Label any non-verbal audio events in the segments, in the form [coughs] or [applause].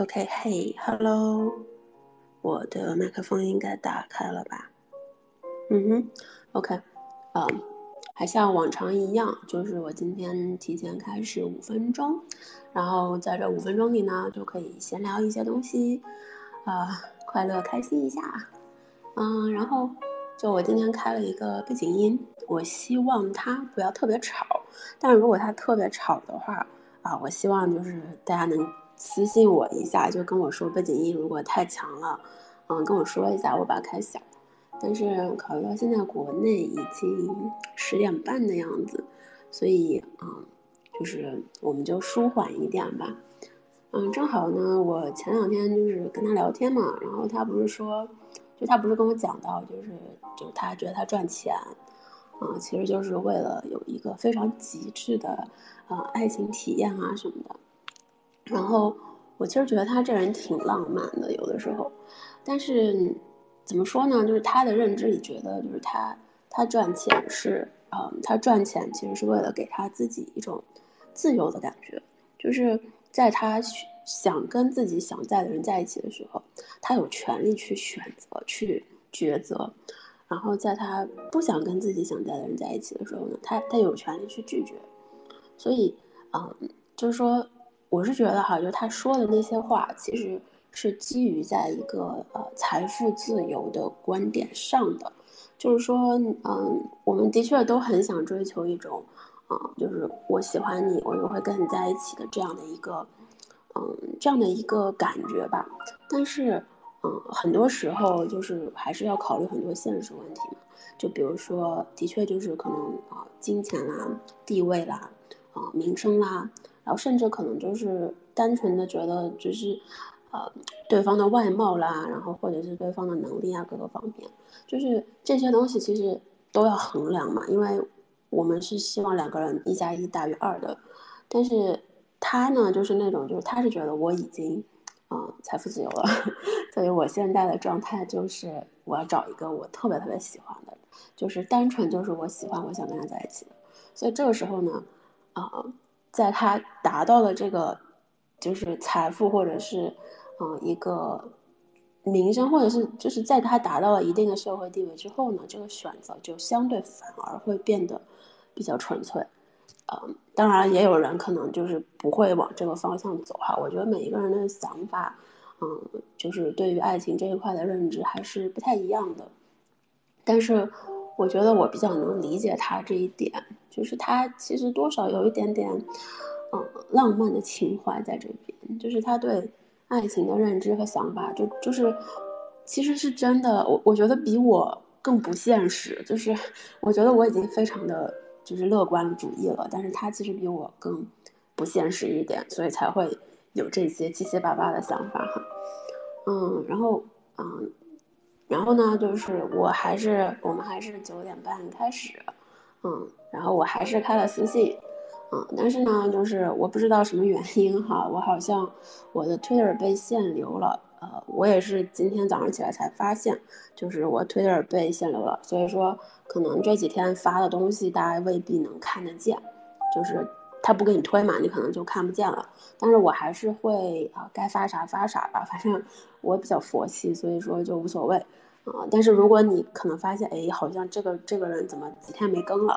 OK，嘿，Hello，我的麦克风应该打开了吧？嗯哼，OK，啊，还像往常一样，就是我今天提前开始五分钟，然后在这五分钟里呢，就可以闲聊一些东西，啊，快乐开心一下，嗯，然后就我今天开了一个背景音，我希望它不要特别吵，但如果它特别吵的话，啊，我希望就是大家能。私信我一下，就跟我说背景音如果太强了，嗯，跟我说一下，我把它开小。但是考虑到现在国内已经十点半的样子，所以嗯，就是我们就舒缓一点吧。嗯，正好呢，我前两天就是跟他聊天嘛，然后他不是说，就他不是跟我讲到，就是就他觉得他赚钱，啊，其实就是为了有一个非常极致的呃爱情体验啊什么的。然后我其实觉得他这人挺浪漫的，有的时候，但是怎么说呢？就是他的认知里觉得，就是他他赚钱是，嗯，他赚钱其实是为了给他自己一种自由的感觉，就是在他想跟自己想在的人在一起的时候，他有权利去选择去抉择，然后在他不想跟自己想在的人在一起的时候呢，他他有权利去拒绝，所以，嗯，就是说。我是觉得哈，就他说的那些话，其实是基于在一个呃财富自由的观点上的，就是说，嗯，我们的确都很想追求一种，嗯，就是我喜欢你，我就会跟你在一起的这样的一个，嗯，这样的一个感觉吧。但是，嗯，很多时候就是还是要考虑很多现实问题嘛，就比如说，的确就是可能啊，金钱啦、地位啦、啊名声啦。然后甚至可能就是单纯的觉得就是，呃，对方的外貌啦，然后或者是对方的能力啊，各个方面，就是这些东西其实都要衡量嘛，因为我们是希望两个人一加一大于二的，但是他呢，就是那种就是他是觉得我已经，嗯，财富自由了，[laughs] 所以我现在的状态就是我要找一个我特别特别喜欢的，就是单纯就是我喜欢我想跟他在一起，所以这个时候呢，啊。在他达到了这个，就是财富或者是，嗯，一个名声，或者是就是在他达到了一定的社会地位之后呢，这个选择就相对反而会变得比较纯粹。嗯，当然也有人可能就是不会往这个方向走哈。我觉得每一个人的想法，嗯，就是对于爱情这一块的认知还是不太一样的。但是我觉得我比较能理解他这一点。就是他其实多少有一点点，嗯，浪漫的情怀在这边。就是他对爱情的认知和想法，就就是，其实是真的。我我觉得比我更不现实。就是我觉得我已经非常的就是乐观主义了，但是他其实比我更不现实一点，所以才会有这些七七八八的想法哈。嗯，然后嗯，然后呢，就是我还是我们还是九点半开始。嗯，然后我还是开了私信，嗯，但是呢，就是我不知道什么原因哈，我好像我的 Twitter 被限流了，呃，我也是今天早上起来才发现，就是我 Twitter 被限流了，所以说可能这几天发的东西大家未必能看得见，就是他不给你推嘛，你可能就看不见了，但是我还是会啊，该发啥发啥吧，[laughs] 反正我比较佛系，所以说就无所谓。啊，但是如果你可能发现，哎，好像这个这个人怎么几天没更了，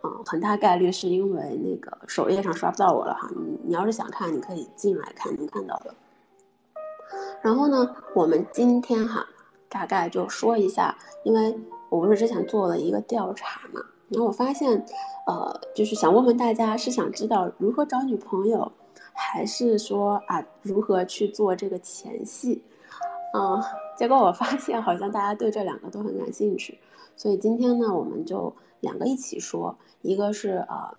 啊，很大概率是因为那个首页上刷不到我了哈。你你要是想看，你可以进来看，能看到的。然后呢，我们今天哈，大概就说一下，因为我不是之前做了一个调查嘛，然后我发现，呃，就是想问问大家，是想知道如何找女朋友，还是说啊，如何去做这个前戏？嗯，结果我发现好像大家对这两个都很感兴趣，所以今天呢，我们就两个一起说，一个是呃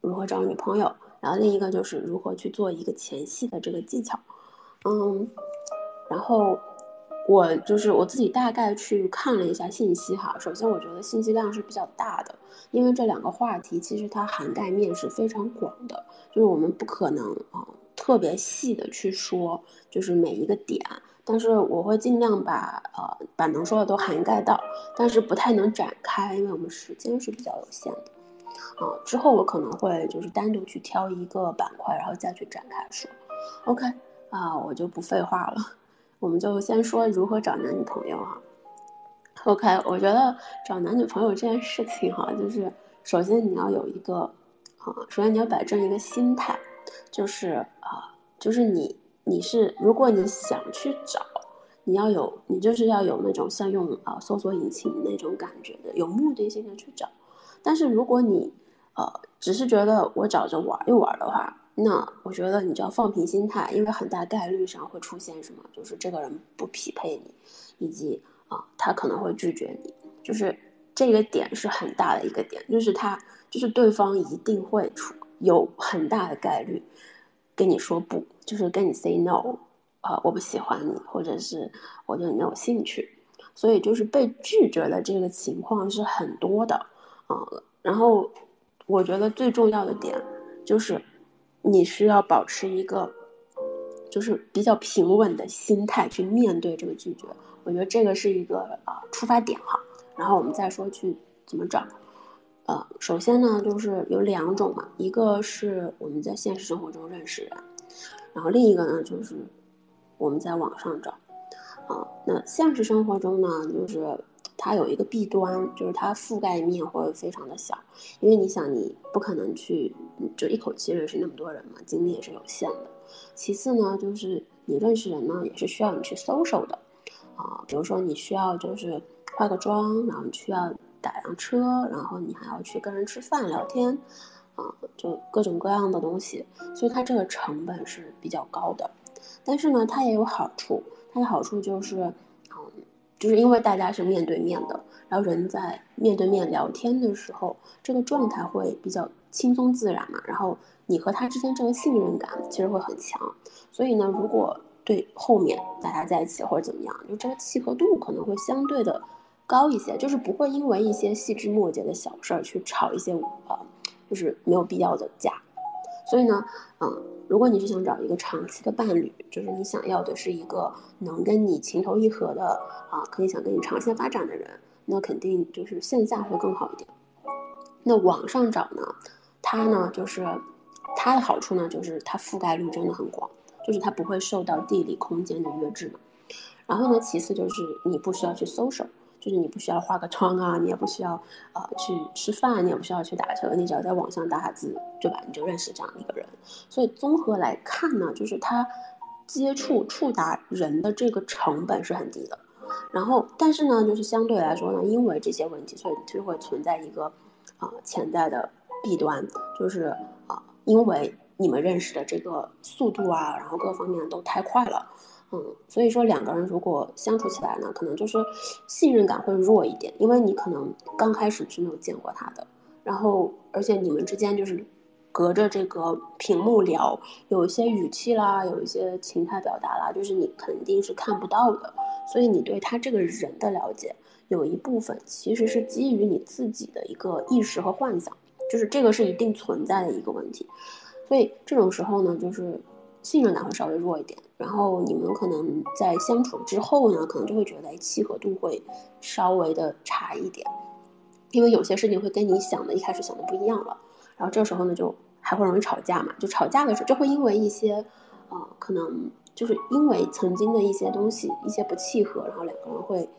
如何找女朋友，然后另一个就是如何去做一个前戏的这个技巧。嗯，然后我就是我自己大概去看了一下信息哈，首先我觉得信息量是比较大的，因为这两个话题其实它涵盖面是非常广的，就是我们不可能啊特别细的去说，就是每一个点。但是我会尽量把呃把能说的都涵盖到，但是不太能展开，因为我们时间是比较有限的。啊，之后我可能会就是单独去挑一个板块，然后再去展开说。OK，啊，我就不废话了，我们就先说如何找男女朋友哈。OK，我觉得找男女朋友这件事情哈，就是首先你要有一个啊，首先你要摆正一个心态，就是啊，就是你你是如果你想去找，你要有你就是要有那种像用啊搜索引擎那种感觉的，有目的性的去找。但是如果你呃只是觉得我找着玩一玩的话，那我觉得你就要放平心态，因为很大概率上会出现什么，就是这个人不匹配你，以及。啊，他可能会拒绝你，就是这个点是很大的一个点，就是他就是对方一定会出有很大的概率跟你说不，就是跟你 say no，啊，我不喜欢你，或者是我对你没有兴趣，所以就是被拒绝的这个情况是很多的啊。然后我觉得最重要的点就是你需要保持一个就是比较平稳的心态去面对这个拒绝。我觉得这个是一个啊出发点哈，然后我们再说去怎么找。呃，首先呢，就是有两种嘛，一个是我们在现实生活中认识人，然后另一个呢就是我们在网上找。啊，那现实生活中呢，就是它有一个弊端，就是它覆盖面会非常的小，因为你想，你不可能去就一口气认识那么多人嘛，精力也是有限的。其次呢，就是你认识人呢，也是需要你去搜 l 的。啊，比如说你需要就是化个妆，然后需要打辆车，然后你还要去跟人吃饭聊天，啊，就各种各样的东西，所以它这个成本是比较高的。但是呢，它也有好处，它的好处就是，就是因为大家是面对面的，然后人在面对面聊天的时候，这个状态会比较轻松自然嘛，然后你和他之间这个信任感其实会很强，所以呢，如果对后面大家在一起或者怎么样，就这个契合度可能会相对的高一些，就是不会因为一些细枝末节的小事儿去吵一些呃，就是没有必要的架。所以呢，嗯，如果你是想找一个长期的伴侣，就是你想要的是一个能跟你情投意合的啊，可以想跟你长线发展的人，那肯定就是线下会更好一点。那网上找呢，它呢就是它的好处呢，就是它覆盖率真的很广。就是它不会受到地理空间的约制嘛，然后呢，其次就是你不需要去搜索就是你不需要化个妆啊，你也不需要呃去吃饭，你也不需要去打车，你只要在网上打打字，对吧？你就认识这样一个人。所以综合来看呢，就是他接触触达人的这个成本是很低的。然后，但是呢，就是相对来说呢，因为这些问题，所以就会存在一个啊潜在的弊端，就是啊因为。你们认识的这个速度啊，然后各方面都太快了，嗯，所以说两个人如果相处起来呢，可能就是信任感会弱一点，因为你可能刚开始是没有见过他的，然后而且你们之间就是隔着这个屏幕聊，有一些语气啦，有一些情态表达啦，就是你肯定是看不到的，所以你对他这个人的了解有一部分其实是基于你自己的一个意识和幻想，就是这个是一定存在的一个问题。所以这种时候呢，就是信任感会稍微弱一点，然后你们可能在相处之后呢，可能就会觉得契合度会稍微的差一点，因为有些事情会跟你想的一开始想的不一样了，然后这时候呢，就还会容易吵架嘛，就吵架的时候就会因为一些，呃，可能就是因为曾经的一些东西一些不契合，然后两个人会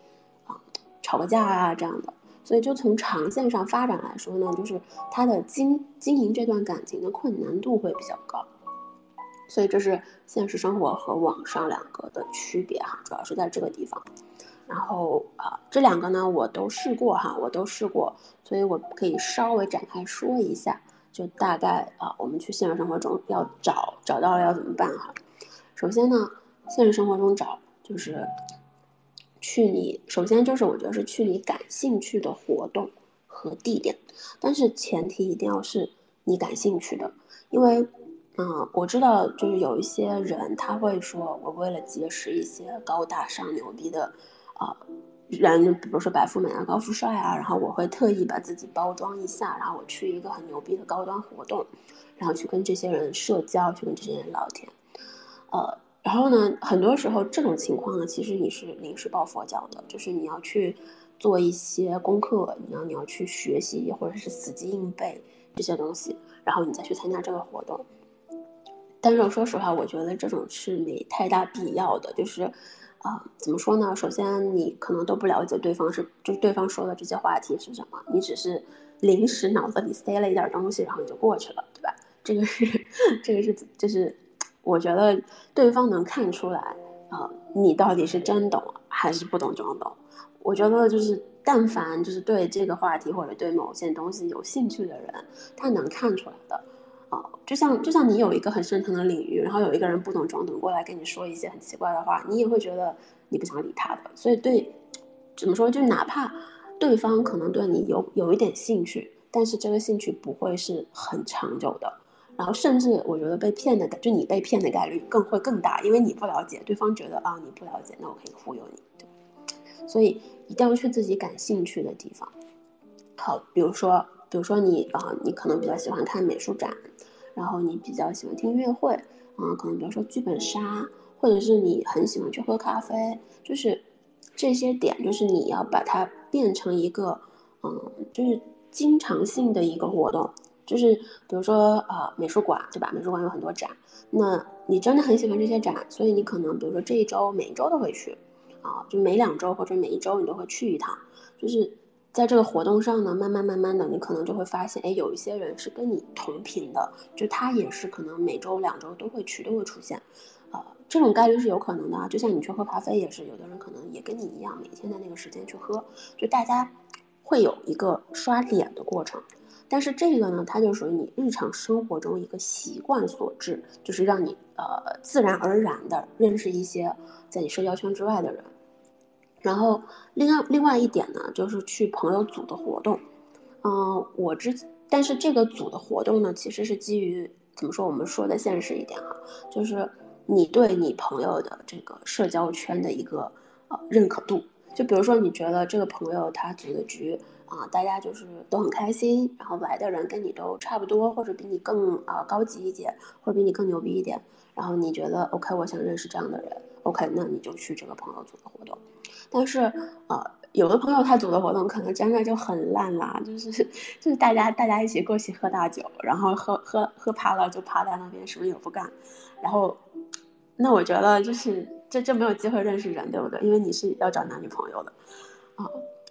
啊吵个架啊这样的。所以，就从长线上发展来说呢，就是他的经经营这段感情的困难度会比较高。所以，这是现实生活和网上两个的区别哈，主要是在这个地方。然后啊，这两个呢，我都试过哈，我都试过，所以我可以稍微展开说一下，就大概啊，我们去现实生活中要找找到了要怎么办哈。首先呢，现实生活中找就是。去你首先就是我觉得是去你感兴趣的活动和地点，但是前提一定要是你感兴趣的，因为，嗯，我知道就是有一些人他会说，我为了结识一些高大上牛逼的，啊，人，比如说白富美啊、高富帅啊，然后我会特意把自己包装一下，然后我去一个很牛逼的高端活动，然后去跟这些人社交，去跟这些人聊天，呃。然后呢，很多时候这种情况呢，其实你是临时抱佛脚的，就是你要去做一些功课，你要你要去学习或者是死记硬背这些东西，然后你再去参加这个活动。但是说实话，我觉得这种是没太大必要的。就是，啊，怎么说呢？首先，你可能都不了解对方是，就对方说的这些话题是什么，你只是临时脑子里塞了一点东西，然后你就过去了，对吧？这个是，这个是，就是我觉得对方能看出来啊，你到底是真懂还是不懂装懂。我觉得就是，但凡就是对这个话题或者对某件东西有兴趣的人，他能看出来的。啊，就像就像你有一个很深层的领域，然后有一个人不懂装懂过来跟你说一些很奇怪的话，你也会觉得你不想理他的。所以对，怎么说？就哪怕对方可能对你有有一点兴趣，但是这个兴趣不会是很长久的。然后甚至我觉得被骗的，就你被骗的概率更会更大，因为你不了解对方，觉得啊你不了解，那我可以忽悠你。所以一定要去自己感兴趣的地方。好，比如说。比如说你啊，你可能比较喜欢看美术展，然后你比较喜欢听音乐会，嗯，可能比如说剧本杀，或者是你很喜欢去喝咖啡，就是这些点，就是你要把它变成一个，嗯，就是经常性的一个活动，就是比如说啊，美术馆，对吧？美术馆有很多展，那你真的很喜欢这些展，所以你可能比如说这一周每一周都会去，啊，就每两周或者每一周你都会去一趟，就是。在这个活动上呢，慢慢慢慢的，你可能就会发现，哎，有一些人是跟你同频的，就他也是可能每周两周都会去，都会出现，啊，这种概率是有可能的。就像你去喝咖啡也是，有的人可能也跟你一样，每天的那个时间去喝，就大家会有一个刷脸的过程。但是这个呢，它就属于你日常生活中一个习惯所致，就是让你呃自然而然的认识一些在你社交圈之外的人。然后，另外另外一点呢，就是去朋友组的活动，嗯，我之但是这个组的活动呢，其实是基于怎么说？我们说的现实一点哈，就是你对你朋友的这个社交圈的一个呃认可度。就比如说，你觉得这个朋友他组的局啊，大家就是都很开心，然后来的人跟你都差不多，或者比你更啊高级一点，或者比你更牛逼一点，然后你觉得 OK，我想认识这样的人，OK，那你就去这个朋友组的活动。但是，呃，有的朋友他组的活动可能真的就很烂啦，就是就是大家大家一起过去喝大酒，然后喝喝喝趴了就趴在那边什么也不干，然后，那我觉得就是这这没有机会认识人，对不对？因为你是要找男女朋友的，啊，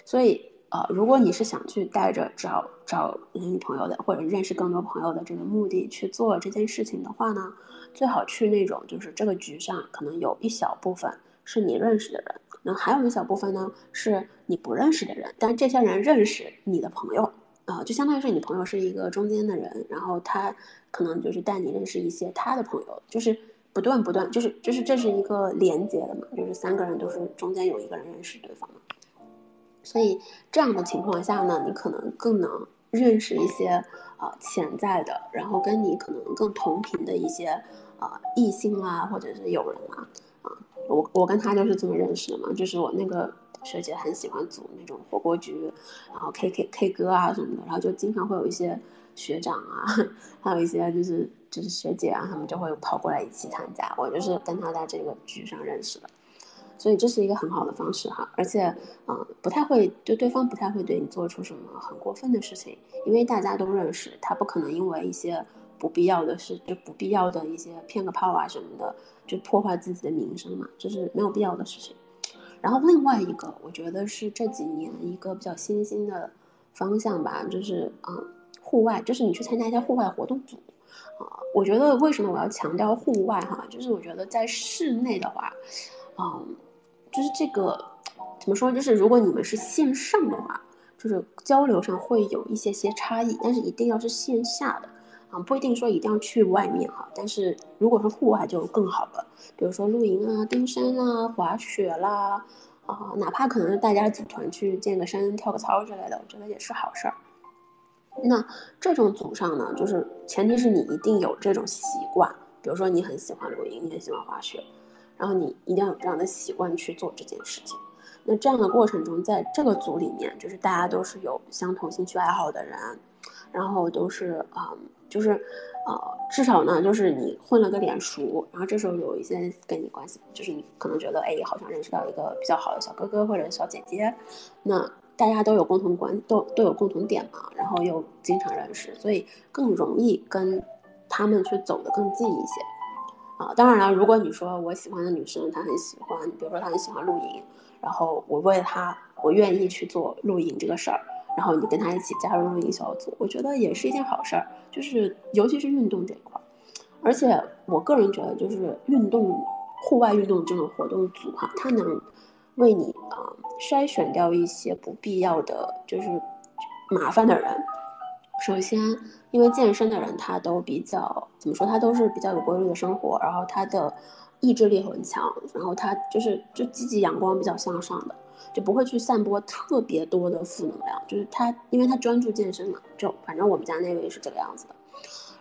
所以呃，如果你是想去带着找找男女朋友的或者认识更多朋友的这个目的去做这件事情的话呢，最好去那种就是这个局上可能有一小部分是你认识的人。那还有一小部分呢，是你不认识的人，但这些人认识你的朋友啊，就相当于是你朋友是一个中间的人，然后他可能就是带你认识一些他的朋友，就是不断不断，就是就是这是一个连接的嘛，就是三个人都是中间有一个人认识对方嘛，所以这样的情况下呢，你可能更能认识一些啊潜在的，然后跟你可能更同频的一些啊异性啊，或者是友人啊。我我跟他就是这么认识的嘛，就是我那个学姐很喜欢组那种火锅局，然后 K K K 歌啊什么的，然后就经常会有一些学长啊，[laughs] 还有一些就是就是学姐啊，他们就会跑过来一起参加。我就是跟他在这个局上认识的，所以这是一个很好的方式哈，而且嗯不太会就对方不太会对你做出什么很过分的事情，因为大家都认识，他不可能因为一些。不必要的事，就不必要的一些骗个炮啊什么的，就破坏自己的名声嘛，这是没有必要的事情。然后另外一个，我觉得是这几年一个比较新兴的方向吧，就是嗯，户外，就是你去参加一些户外活动组啊。我觉得为什么我要强调户外哈，就是我觉得在室内的话，嗯，就是这个怎么说，就是如果你们是线上的话，就是交流上会有一些些差异，但是一定要是线下的。啊，不一定说一定要去外面哈，但是如果是户外就更好了。比如说露营啊、登山啊、滑雪啦，啊，哪怕可能是大家组团去健个身、跳个操之类的，我觉得也是好事儿。那这种组上呢，就是前提是你一定有这种习惯，比如说你很喜欢露营，你很喜欢滑雪，然后你一定要有这样的习惯去做这件事情。那这样的过程中，在这个组里面，就是大家都是有相同兴趣爱好的人，然后都是啊。就是，呃，至少呢，就是你混了个脸熟，然后这时候有一些跟你关系，就是你可能觉得，哎，好像认识到一个比较好的小哥哥或者小姐姐，那大家都有共同关，都都有共同点嘛，然后又经常认识，所以更容易跟他们去走得更近一些。啊。当然了，如果你说我喜欢的女生她很喜欢，比如说她很喜欢露营，然后我为了她，我愿意去做露营这个事儿，然后你跟他一起加入露营小组，我觉得也是一件好事儿。就是尤其是运动这一块儿，而且我个人觉得，就是运动、户外运动这种活动组哈，它能为你啊筛选掉一些不必要的就是麻烦的人。首先，因为健身的人他都比较怎么说，他都是比较有规律的生活，然后他的意志力很强，然后他就是就积极阳光、比较向上的，就不会去散播特别多的负能量。就是他，因为他专注健身嘛，就反正我们家那位是这个样子的。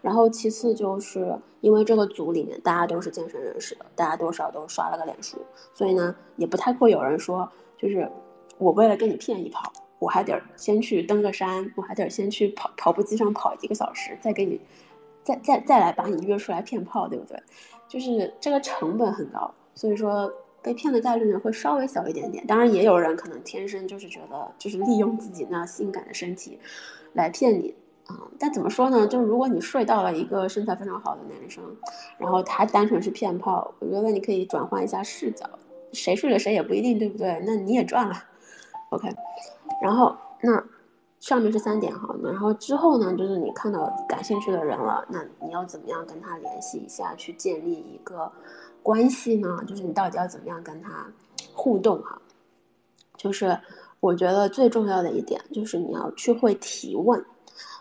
然后其次就是因为这个组里面大家都是健身人士的，大家多少都刷了个脸书，所以呢，也不太会有人说，就是我为了跟你骗一跑。我还得先去登个山，我还得先去跑跑步机上跑一个小时，再给你，再再再来把你约出来骗炮，对不对？就是这个成本很高，所以说被骗的概率呢会稍微小一点点。当然也有人可能天生就是觉得就是利用自己那性感的身体来骗你啊。但怎么说呢？就是如果你睡到了一个身材非常好的男生，然后他单纯是骗炮，我觉得你可以转换一下视角，谁睡了谁也不一定，对不对？那你也赚了。OK，然后那上面是三点哈，然后之后呢，就是你看到感兴趣的人了，那你要怎么样跟他联系一下，去建立一个关系呢？就是你到底要怎么样跟他互动哈？就是我觉得最重要的一点就是你要去会提问，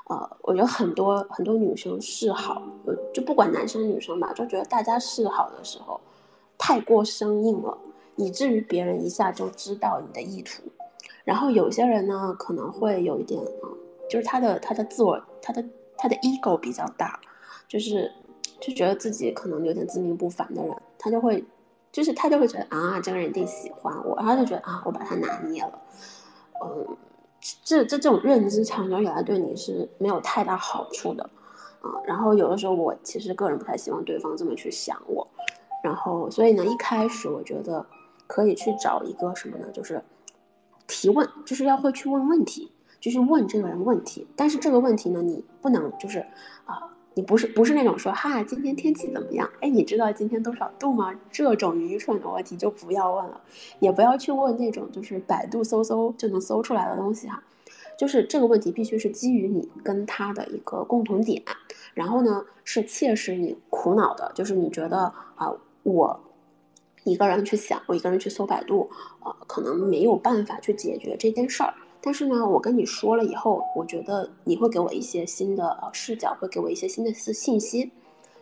呃，我觉得很多很多女生示好，就不管男生女生吧，就觉得大家示好的时候太过生硬了，以至于别人一下就知道你的意图。然后有些人呢，可能会有一点，就是他的他的自我，他的他的 ego 比较大，就是就觉得自己可能有点自命不凡的人，他就会，就是他就会觉得啊，这个人一定喜欢我，然后就觉得啊，我把他拿捏了，嗯，这这这种认知长久以来对你是没有太大好处的，啊，然后有的时候我其实个人不太希望对方这么去想我，然后所以呢，一开始我觉得可以去找一个什么呢，就是。提问就是要会去问问题，就是问这个人问题。但是这个问题呢，你不能就是啊，你不是不是那种说哈，今天天气怎么样？哎，你知道今天多少度吗？这种愚蠢的问题就不要问了，也不要去问那种就是百度搜搜就能搜出来的东西哈。就是这个问题必须是基于你跟他的一个共同点，然后呢是切实你苦恼的，就是你觉得啊我。一个人去想，我一个人去搜百度，呃，可能没有办法去解决这件事儿。但是呢，我跟你说了以后，我觉得你会给我一些新的呃视角，会给我一些新的信信息，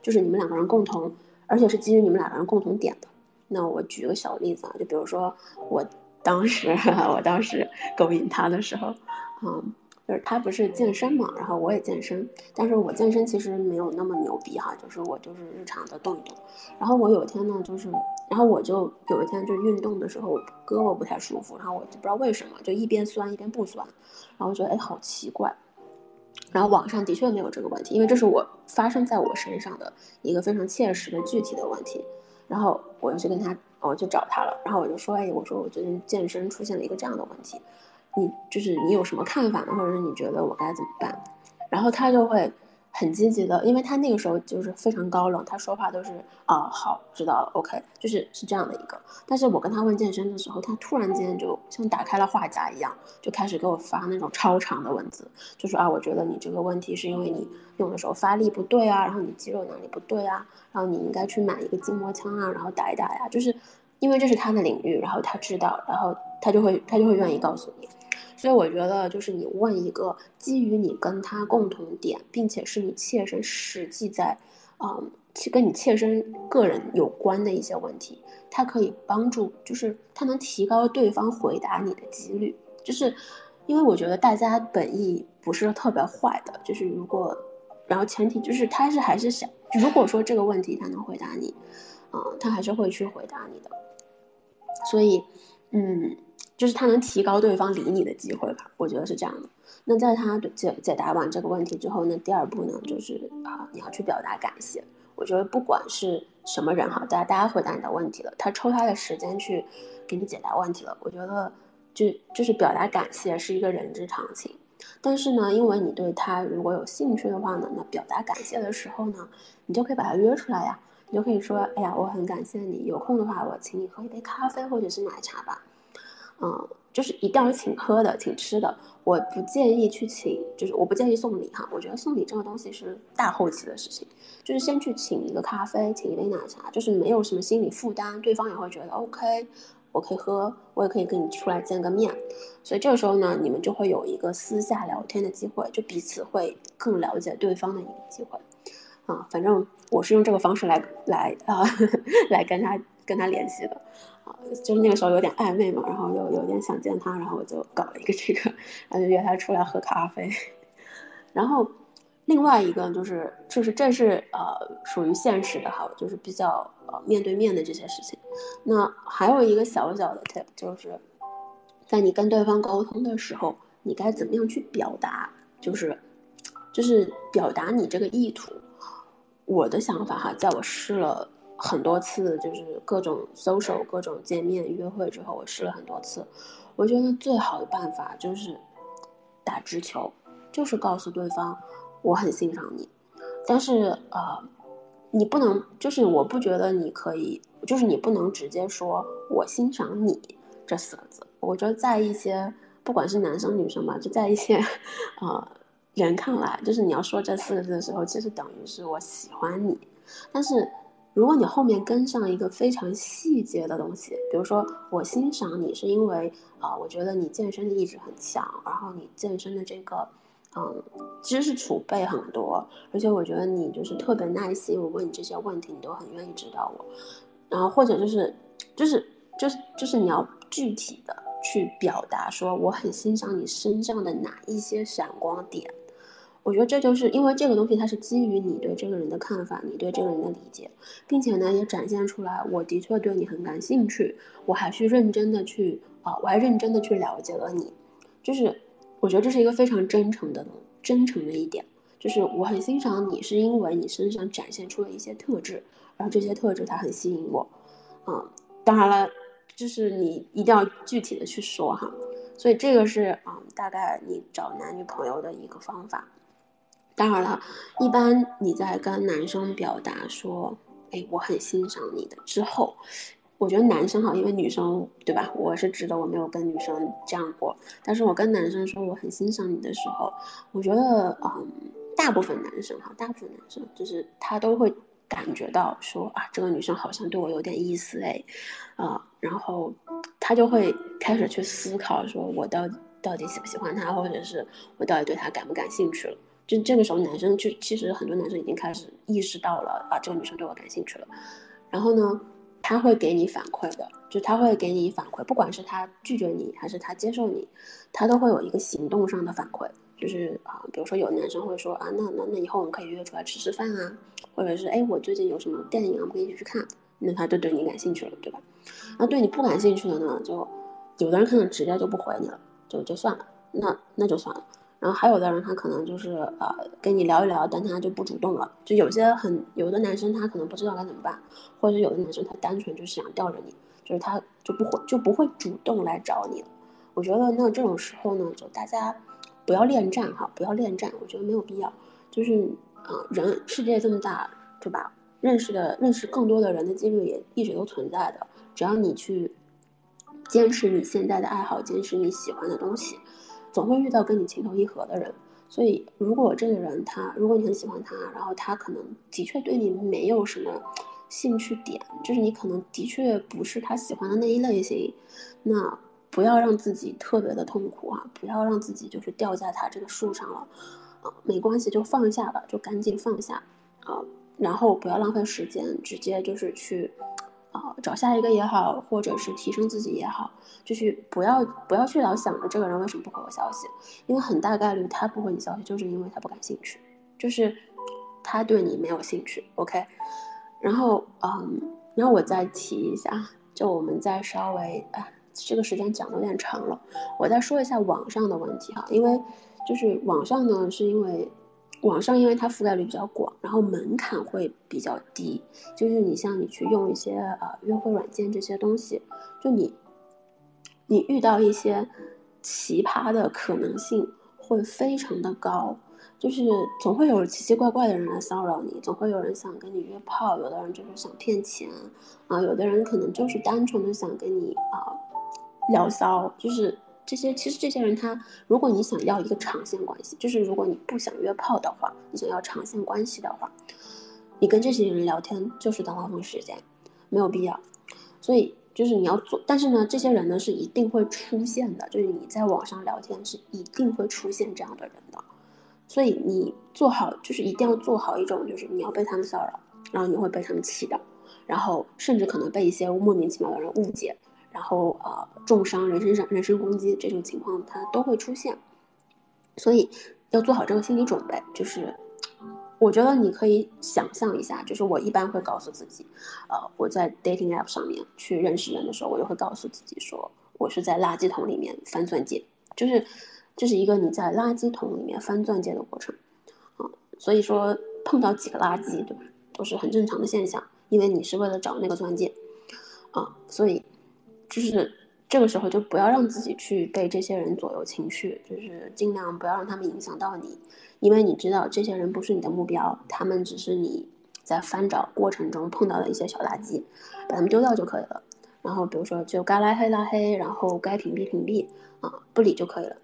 就是你们两个人共同，而且是基于你们两个人共同点的。那我举个小例子啊，就比如说我当时 [laughs] 我当时勾引他的时候，嗯。就是他不是健身嘛，然后我也健身，但是我健身其实没有那么牛逼哈，就是我就是日常的动一动。然后我有一天呢，就是，然后我就有一天就运动的时候，胳膊不太舒服，然后我就不知道为什么，就一边酸一边不酸，然后我觉得哎好奇怪。然后网上的确没有这个问题，因为这是我发生在我身上的一个非常切实的具体的问题。然后我就去跟他，我就找他了，然后我就说，哎，我说我最近健身出现了一个这样的问题。你就是你有什么看法呢？或者是你觉得我该怎么办？然后他就会很积极的，因为他那个时候就是非常高冷，他说话都是啊好知道了，OK，就是是这样的一个。但是我跟他问健身的时候，他突然间就像打开了话匣一样，就开始给我发那种超长的文字，就说啊，我觉得你这个问题是因为你用的时候发力不对啊，然后你肌肉哪里不对啊，然后你应该去买一个筋膜枪啊，然后打一打呀，就是因为这是他的领域，然后他知道，然后他就会他就会愿意告诉你。所以我觉得，就是你问一个基于你跟他共同点，并且是你切身实际在，嗯，跟你切身个人有关的一些问题，他可以帮助，就是他能提高对方回答你的几率。就是因为我觉得大家本意不是特别坏的，就是如果，然后前提就是他是还是想，如果说这个问题他能回答你，啊，他还是会去回答你的。所以，嗯。就是他能提高对方理你的机会吧，我觉得是这样的。那在他解解答完这个问题之后，那第二步呢，就是啊，你要去表达感谢。我觉得不管是什么人哈，大家大家回答你的问题了，他抽他的时间去给你解答问题了，我觉得就就是表达感谢是一个人之常情。但是呢，因为你对他如果有兴趣的话呢，那表达感谢的时候呢，你就可以把他约出来呀。你就可以说，哎呀，我很感谢你，有空的话我请你喝一杯咖啡或者是奶茶吧。嗯，就是一定要请喝的，请吃的。我不建议去请，就是我不建议送礼哈。我觉得送礼这个东西是大后期的事情，就是先去请一个咖啡，请一杯奶茶，就是没有什么心理负担，对方也会觉得 OK，我可以喝，我也可以跟你出来见个面。所以这个时候呢，你们就会有一个私下聊天的机会，就彼此会更了解对方的一个机会。啊，反正我是用这个方式来来啊，[laughs] 来跟他跟他联系的。就是那个时候有点暧昧嘛，然后又有点想见他，然后我就搞了一个这个，然后就约他出来喝咖啡。[laughs] 然后另外一个就是，就是这是呃属于现实的哈，就是比较呃面对面的这些事情。那还有一个小小的 tip，就是在你跟对方沟通的时候，你该怎么样去表达，就是就是表达你这个意图。我的想法哈，在我试了。很多次就是各种 social 各种见面约会之后，我试了很多次，我觉得最好的办法就是打直球，就是告诉对方我很欣赏你，但是呃，你不能就是我不觉得你可以，就是你不能直接说我欣赏你这四个字。我觉得在一些不管是男生女生吧，就在一些呃人看来，就是你要说这四个字的时候，其实等于是我喜欢你，但是。如果你后面跟上一个非常细节的东西，比如说我欣赏你是因为啊，我觉得你健身的意志很强，然后你健身的这个嗯知识储备很多，而且我觉得你就是特别耐心，我问你这些问题你都很愿意指导我，然后或者就是就是就是就是你要具体的去表达说我很欣赏你身上的哪一些闪光点。我觉得这就是因为这个东西，它是基于你对这个人的看法，你对这个人的理解，并且呢，也展现出来，我的确对你很感兴趣，我还去认真的去啊，我还认真的去了解了你，就是我觉得这是一个非常真诚的、真诚的一点，就是我很欣赏你，是因为你身上展现出了一些特质，然后这些特质它很吸引我，嗯，当然了，就是你一定要具体的去说哈，所以这个是啊，大概你找男女朋友的一个方法。当然了，一般你在跟男生表达说，哎，我很欣赏你的之后，我觉得男生哈，因为女生对吧？我是知道我没有跟女生这样过，但是我跟男生说我很欣赏你的时候，我觉得，嗯，大部分男生哈，大部分男生就是他都会感觉到说啊，这个女生好像对我有点意思哎，啊，然后他就会开始去思考说，我到底到底喜不喜欢他，或者是我到底对他感不感兴趣了。就这个时候，男生就其实很多男生已经开始意识到了啊，这个女生对我感兴趣了。然后呢，他会给你反馈的，就他会给你反馈，不管是他拒绝你还是他接受你，他都会有一个行动上的反馈。就是啊，比如说有男生会说啊，那那那以后我们可以约出来吃吃饭啊，或者是哎，我最近有什么电影啊，我们可以一起去看。那他就对你感兴趣了，对吧？那对你不感兴趣的呢，就有的人可能直接就不回你了，就就算了，那那就算了。然后还有的人，他可能就是呃跟你聊一聊，但他就不主动了。就有些很有的男生，他可能不知道该怎么办，或者有的男生他单纯就是想吊着你，就是他就不会就不会主动来找你了。我觉得那这种时候呢，就大家不要恋战哈，不要恋战，我觉得没有必要。就是呃人世界这么大，对吧？认识的认识更多的人的几率也一直都存在的。只要你去坚持你现在的爱好，坚持你喜欢的东西。总会遇到跟你情投意合的人，所以如果这个人他，如果你很喜欢他，然后他可能的确对你没有什么兴趣点，就是你可能的确不是他喜欢的那一类型，那不要让自己特别的痛苦啊，不要让自己就是掉在他这个树上了，啊，没关系，就放下吧，就赶紧放下，啊，然后不要浪费时间，直接就是去。找下一个也好，或者是提升自己也好，就是不要不要去老想着这个人为什么不回我消息，因为很大概率他不回你消息，就是因为他不感兴趣，就是他对你没有兴趣。OK，然后嗯，然后我再提一下，就我们再稍微啊，这个时间讲的有点长了，我再说一下网上的问题哈，因为就是网上呢，是因为。网上因为它覆盖率比较广，然后门槛会比较低，就是你像你去用一些呃约会软件这些东西，就你你遇到一些奇葩的可能性会非常的高，就是总会有奇奇怪怪的人来骚扰你，总会有人想跟你约炮，有的人就是想骗钱啊，有的人可能就是单纯的想跟你啊聊骚，就是这些。其实这些人他，如果你想要一个长线关系，就是如果你不想约炮的话，你想要长线关系的话，你跟这些人聊天就是当浪费时间，没有必要。所以就是你要做，但是呢，这些人呢是一定会出现的，就是你在网上聊天是一定会出现这样的人的。所以你做好，就是一定要做好一种，就是你要被他们骚扰，然后你会被他们气到，然后甚至可能被一些莫名其妙的人误解，然后呃重伤、人身上人身攻击这种情况它都会出现。所以要做好这个心理准备，就是我觉得你可以想象一下，就是我一般会告诉自己，呃我在 dating app 上面去认识人的时候，我就会告诉自己说，我是在垃圾桶里面翻钻戒，就是。这是一个你在垃圾桶里面翻钻戒的过程，啊，所以说碰到几个垃圾，对吧，都是很正常的现象，因为你是为了找那个钻戒，啊，所以就是这个时候就不要让自己去被这些人左右情绪，就是尽量不要让他们影响到你，因为你知道这些人不是你的目标，他们只是你在翻找过程中碰到的一些小垃圾，把他们丢掉就可以了。然后比如说就该拉黑拉黑，然后该屏蔽屏蔽，啊，不理就可以了。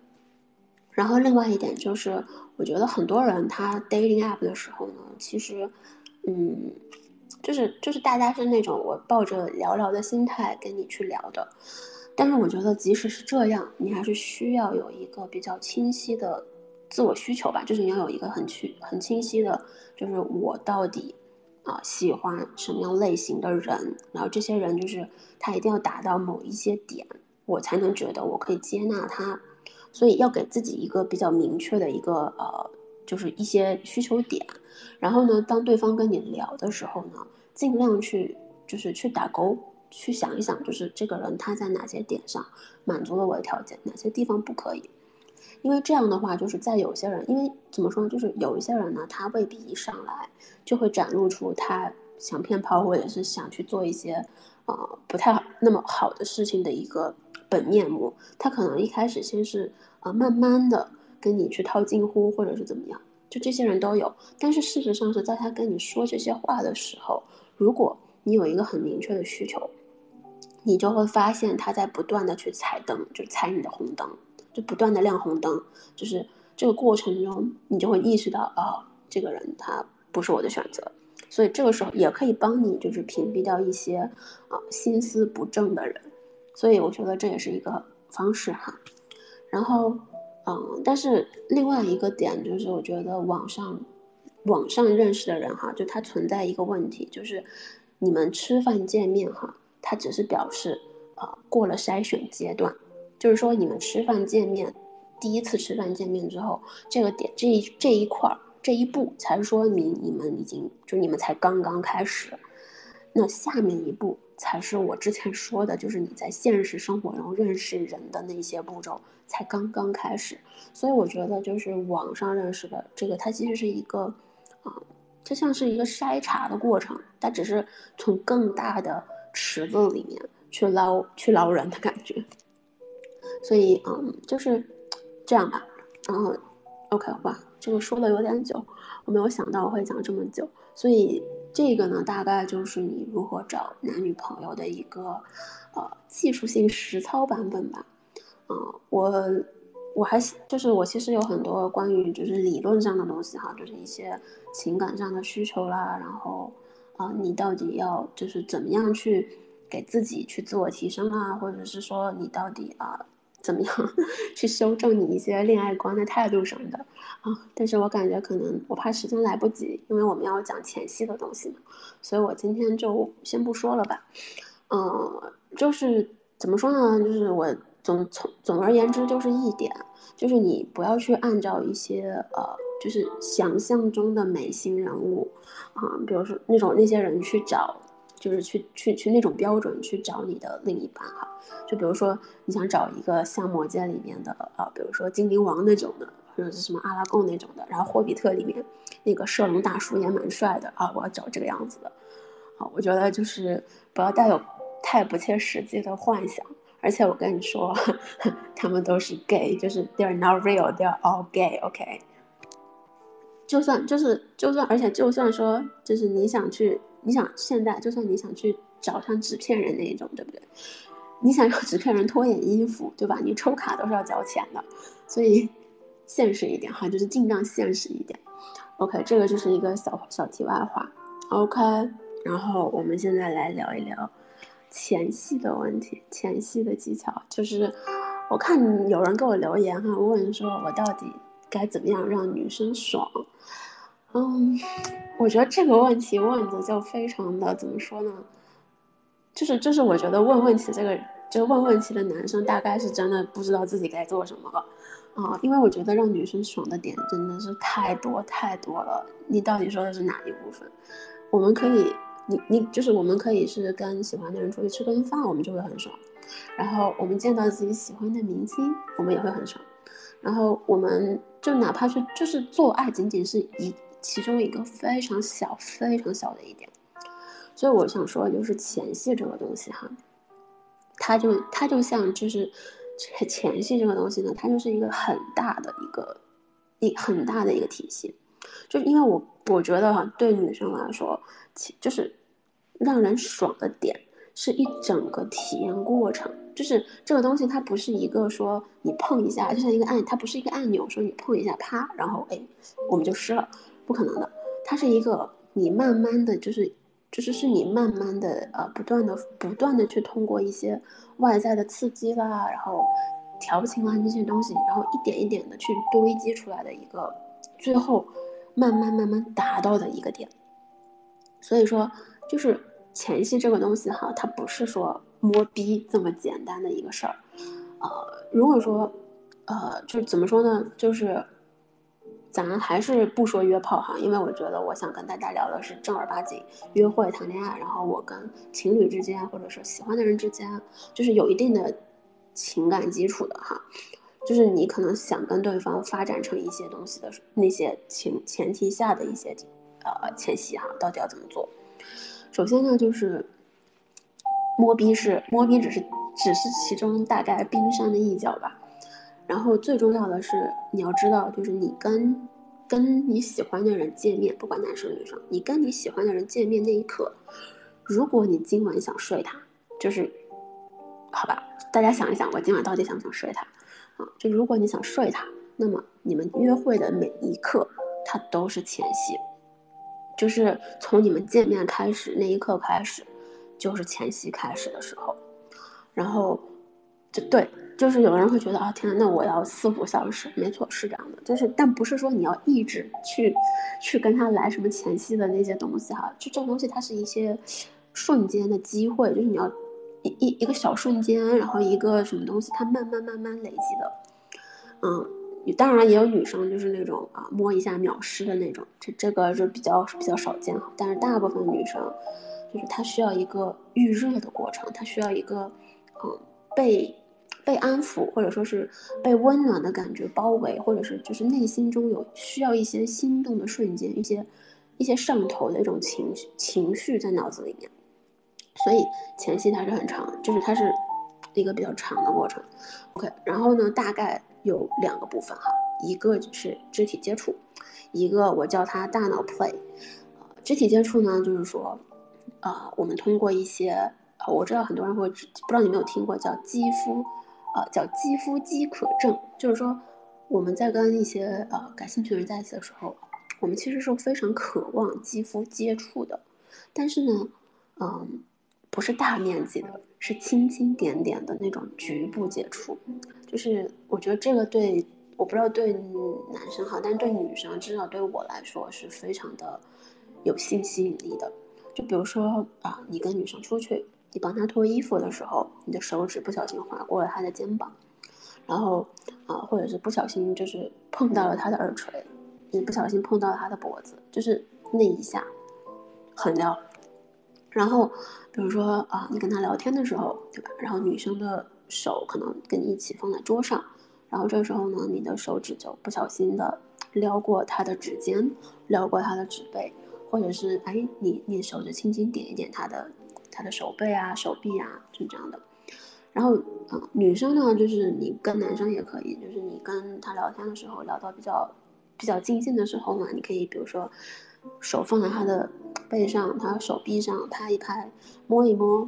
然后另外一点就是，我觉得很多人他 dating app 的时候呢，其实，嗯，就是就是大家是那种我抱着聊聊的心态跟你去聊的，但是我觉得即使是这样，你还是需要有一个比较清晰的自我需求吧，就是你要有一个很去很清晰的，就是我到底啊喜欢什么样类型的人，然后这些人就是他一定要达到某一些点，我才能觉得我可以接纳他。所以要给自己一个比较明确的一个呃，就是一些需求点，然后呢，当对方跟你聊的时候呢，尽量去就是去打勾，去想一想，就是这个人他在哪些点上满足了我的条件，哪些地方不可以。因为这样的话，就是在有些人，因为怎么说，就是有一些人呢，他未必一上来就会展露出他想骗炮或者是想去做一些呃不太好那么好的事情的一个。本面目，他可能一开始先是啊，慢慢的跟你去套近乎，或者是怎么样，就这些人都有。但是事实上是在他跟你说这些话的时候，如果你有一个很明确的需求，你就会发现他在不断的去踩灯，就踩你的红灯，就不断的亮红灯，就是这个过程中，你就会意识到啊，这个人他不是我的选择。所以这个时候也可以帮你，就是屏蔽掉一些啊心思不正的人。所以我觉得这也是一个方式哈，然后，嗯，但是另外一个点就是，我觉得网上网上认识的人哈，就他存在一个问题，就是你们吃饭见面哈，他只是表示啊过了筛选阶段，就是说你们吃饭见面，第一次吃饭见面之后，这个点这一这一块儿这一步才说明你们已经就你们才刚刚开始，那下面一步。才是我之前说的，就是你在现实生活中认识人的那些步骤才刚刚开始，所以我觉得就是网上认识的这个，它其实是一个，啊，就像是一个筛查的过程，它只是从更大的池子里面去捞去捞人的感觉，所以嗯，就是这样吧，然后 OK 吧，这个说的有点久，我没有想到我会讲这么久，所以。这个呢，大概就是你如何找男女朋友的一个，呃，技术性实操版本吧。嗯，我我还就是我其实有很多关于就是理论上的东西哈，就是一些情感上的需求啦，然后啊，你到底要就是怎么样去给自己去自我提升啊，或者是说你到底啊。怎么样去修正你一些恋爱观的态度什么的啊？但是我感觉可能我怕时间来不及，因为我们要讲前戏的东西，所以我今天就先不说了吧。嗯，就是怎么说呢？就是我总从总而言之就是一点，就是你不要去按照一些呃，就是想象中的美型人物啊，比如说那种那些人去找。就是去去去那种标准去找你的另一半哈，就比如说你想找一个像魔戒里面的啊，比如说精灵王那种的，或者是什么阿拉贡那种的，然后霍比特里面那个射龙大叔也蛮帅的啊，我要找这个样子的，好，我觉得就是不要带有太不切实际的幻想，而且我跟你说，[laughs] 他们都是 gay，就是 they're not real，they're all gay，OK。就算就是就算，而且就算说，就是你想去，你想现在就算你想去找像纸片人那一种，对不对？你想让纸片人脱点衣服，对吧？你抽卡都是要交钱的，所以现实一点哈，就是尽量现实一点。OK，这个就是一个小小题外话。OK，然后我们现在来聊一聊前戏的问题，前戏的技巧。就是我看有人给我留言哈，问说我到底该怎么样让女生爽？嗯，我觉得这个问题问的就非常的怎么说呢？就是就是我觉得问问题这个就问问题的男生大概是真的不知道自己该做什么了。啊，因为我觉得让女生爽的点真的是太多太多了。你到底说的是哪一部分？我们可以，你你就是我们可以是跟喜欢的人出去吃顿饭，我们就会很爽。然后我们见到自己喜欢的明星，我们也会很爽。然后我们就哪怕是就是做爱，仅仅是一其中一个非常小非常小的一点。所以我想说，就是前戏这个东西哈，它就它就像就是。前戏这个东西呢，它就是一个很大的一个一很大的一个体系，就因为我我觉得哈，对女生来说，其就是让人爽的点是一整个体验过程，就是这个东西它不是一个说你碰一下就像一个按，它不是一个按钮，说你碰一下啪，然后哎我们就湿了，不可能的，它是一个你慢慢的就是。就是是你慢慢的呃不断的不断的去通过一些外在的刺激啦，然后调情啊这些东西，然后一点一点的去堆积出来的一个，最后慢慢慢慢达到的一个点。所以说，就是前戏这个东西哈，它不是说摸逼这么简单的一个事儿，呃，如果说呃就是怎么说呢，就是。咱还是不说约炮哈，因为我觉得我想跟大家聊的是正儿八经约会谈恋爱，然后我跟情侣之间，或者说喜欢的人之间，就是有一定的情感基础的哈，就是你可能想跟对方发展成一些东西的那些情前提下的一些呃前戏哈，到底要怎么做？首先呢，就是摸逼是摸逼，只是只是其中大概冰山的一角吧。然后最重要的是，你要知道，就是你跟跟你喜欢的人见面，不管男生女生，你跟你喜欢的人见面那一刻，如果你今晚想睡他，就是，好吧，大家想一想，我今晚到底想不想睡他？啊，就如果你想睡他，那么你们约会的每一刻，他都是前戏，就是从你们见面开始那一刻开始，就是前戏开始的时候，然后，就对。就是有人会觉得啊，天呐，那我要四五小时，没错，是这样的。就是，但不是说你要一直去，去跟他来什么前期的那些东西哈。就这种东西，它是一些瞬间的机会，就是你要一一一个小瞬间，然后一个什么东西，它慢慢慢慢累积的。嗯，当然也有女生就是那种啊，摸一下秒湿的那种，这这个是比较比较少见哈。但是大部分女生，就是她需要一个预热的过程，她需要一个嗯被。被安抚，或者说是被温暖的感觉包围，或者是就是内心中有需要一些心动的瞬间，一些一些上头的一种情绪情绪在脑子里面。所以前期它是很长，就是它是一个比较长的过程。OK，然后呢，大概有两个部分哈，一个就是肢体接触，一个我叫它大脑 play。肢体接触呢，就是说，啊，我们通过一些，我知道很多人会不知道你没有听过叫肌肤。呃，叫肌肤饥渴症，就是说我们在跟一些呃感兴趣的人在一起的时候，我们其实是非常渴望肌肤接触的，但是呢，嗯，不是大面积的，是轻轻点点的那种局部接触，就是我觉得这个对我不知道对男生好，但对女生至少对我来说是非常的有性吸引力的，就比如说啊，你跟女生出去。你帮他脱衣服的时候，你的手指不小心划过了他的肩膀，然后啊，或者是不小心就是碰到了他的耳垂，你不小心碰到了他的脖子，就是那一下，很撩。然后比如说啊，你跟他聊天的时候，对吧？然后女生的手可能跟你一起放在桌上，然后这时候呢，你的手指就不小心的撩过他的指尖，撩过他的指背，或者是哎，你你手指轻轻点一点他的。他的手背啊、手臂啊，就这样的。然后，嗯，女生呢，就是你跟男生也可以，就是你跟他聊天的时候聊到比较比较尽兴的时候呢，你可以比如说手放在他的背上，他手臂上拍一拍，摸一摸，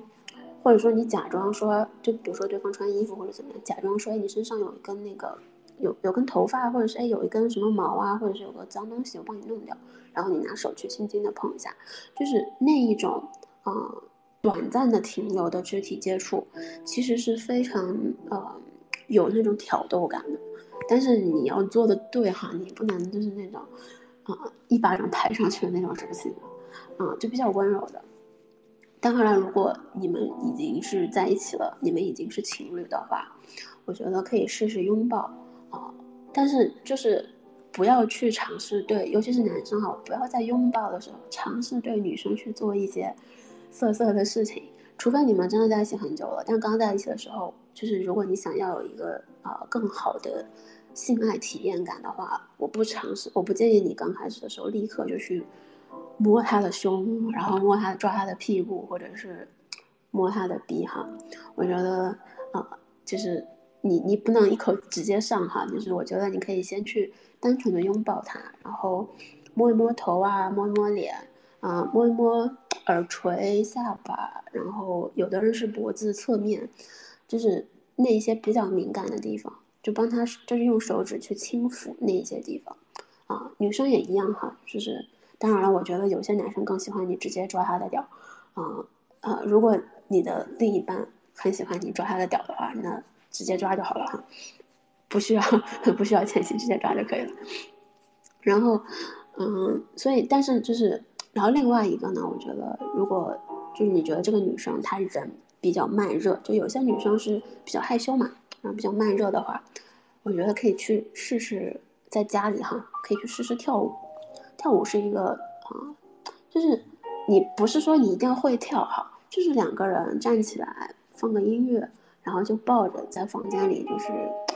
或者说你假装说，就比如说对方穿衣服或者怎么样，假装说，哎，你身上有一根那个有有根头发，或者是哎有一根什么毛啊，或者是有个脏东西，我帮你弄掉，然后你拿手去轻轻的碰一下，就是那一种，呃，短暂的停留的肢体接触，其实是非常呃有那种挑逗感的。但是你要做的对哈，你不能就是那种，啊，一巴掌拍上去的那种是不行的，啊，就比较温柔的。当然了，如果你们已经是在一起了，你们已经是情侣的话，我觉得可以试试拥抱啊。但是就是不要去尝试对，尤其是男生哈，不要在拥抱的时候尝试对女生去做一些色色的事情，除非你们真的在一起很久了。但刚在一起的时候，就是如果你想要有一个啊更好的。性爱体验感的话，我不尝试，我不建议你刚开始的时候立刻就去摸他的胸，然后摸他抓他的屁股，或者是摸他的鼻哈。我觉得啊，就是你你不能一口直接上哈，就是我觉得你可以先去单纯的拥抱他，然后摸一摸头啊，摸一摸脸啊，摸一摸耳垂、下巴，然后有的人是脖子侧面，就是那一些比较敏感的地方。就帮他，就是用手指去轻抚那一些地方，啊，女生也一样哈，就是当然了，我觉得有些男生更喜欢你直接抓他的屌，啊啊，如果你的另一半很喜欢你抓他的屌的话，那直接抓就好了哈，不需要 [laughs] 不需要前期直接抓就可以了。然后，嗯，所以但是就是，然后另外一个呢，我觉得如果就是你觉得这个女生她人比较慢热，就有些女生是比较害羞嘛。然后比较慢热的话，我觉得可以去试试在家里哈，可以去试试跳舞。跳舞是一个啊，就是你不是说你一定要会跳哈，就是两个人站起来放个音乐，然后就抱着在房间里就是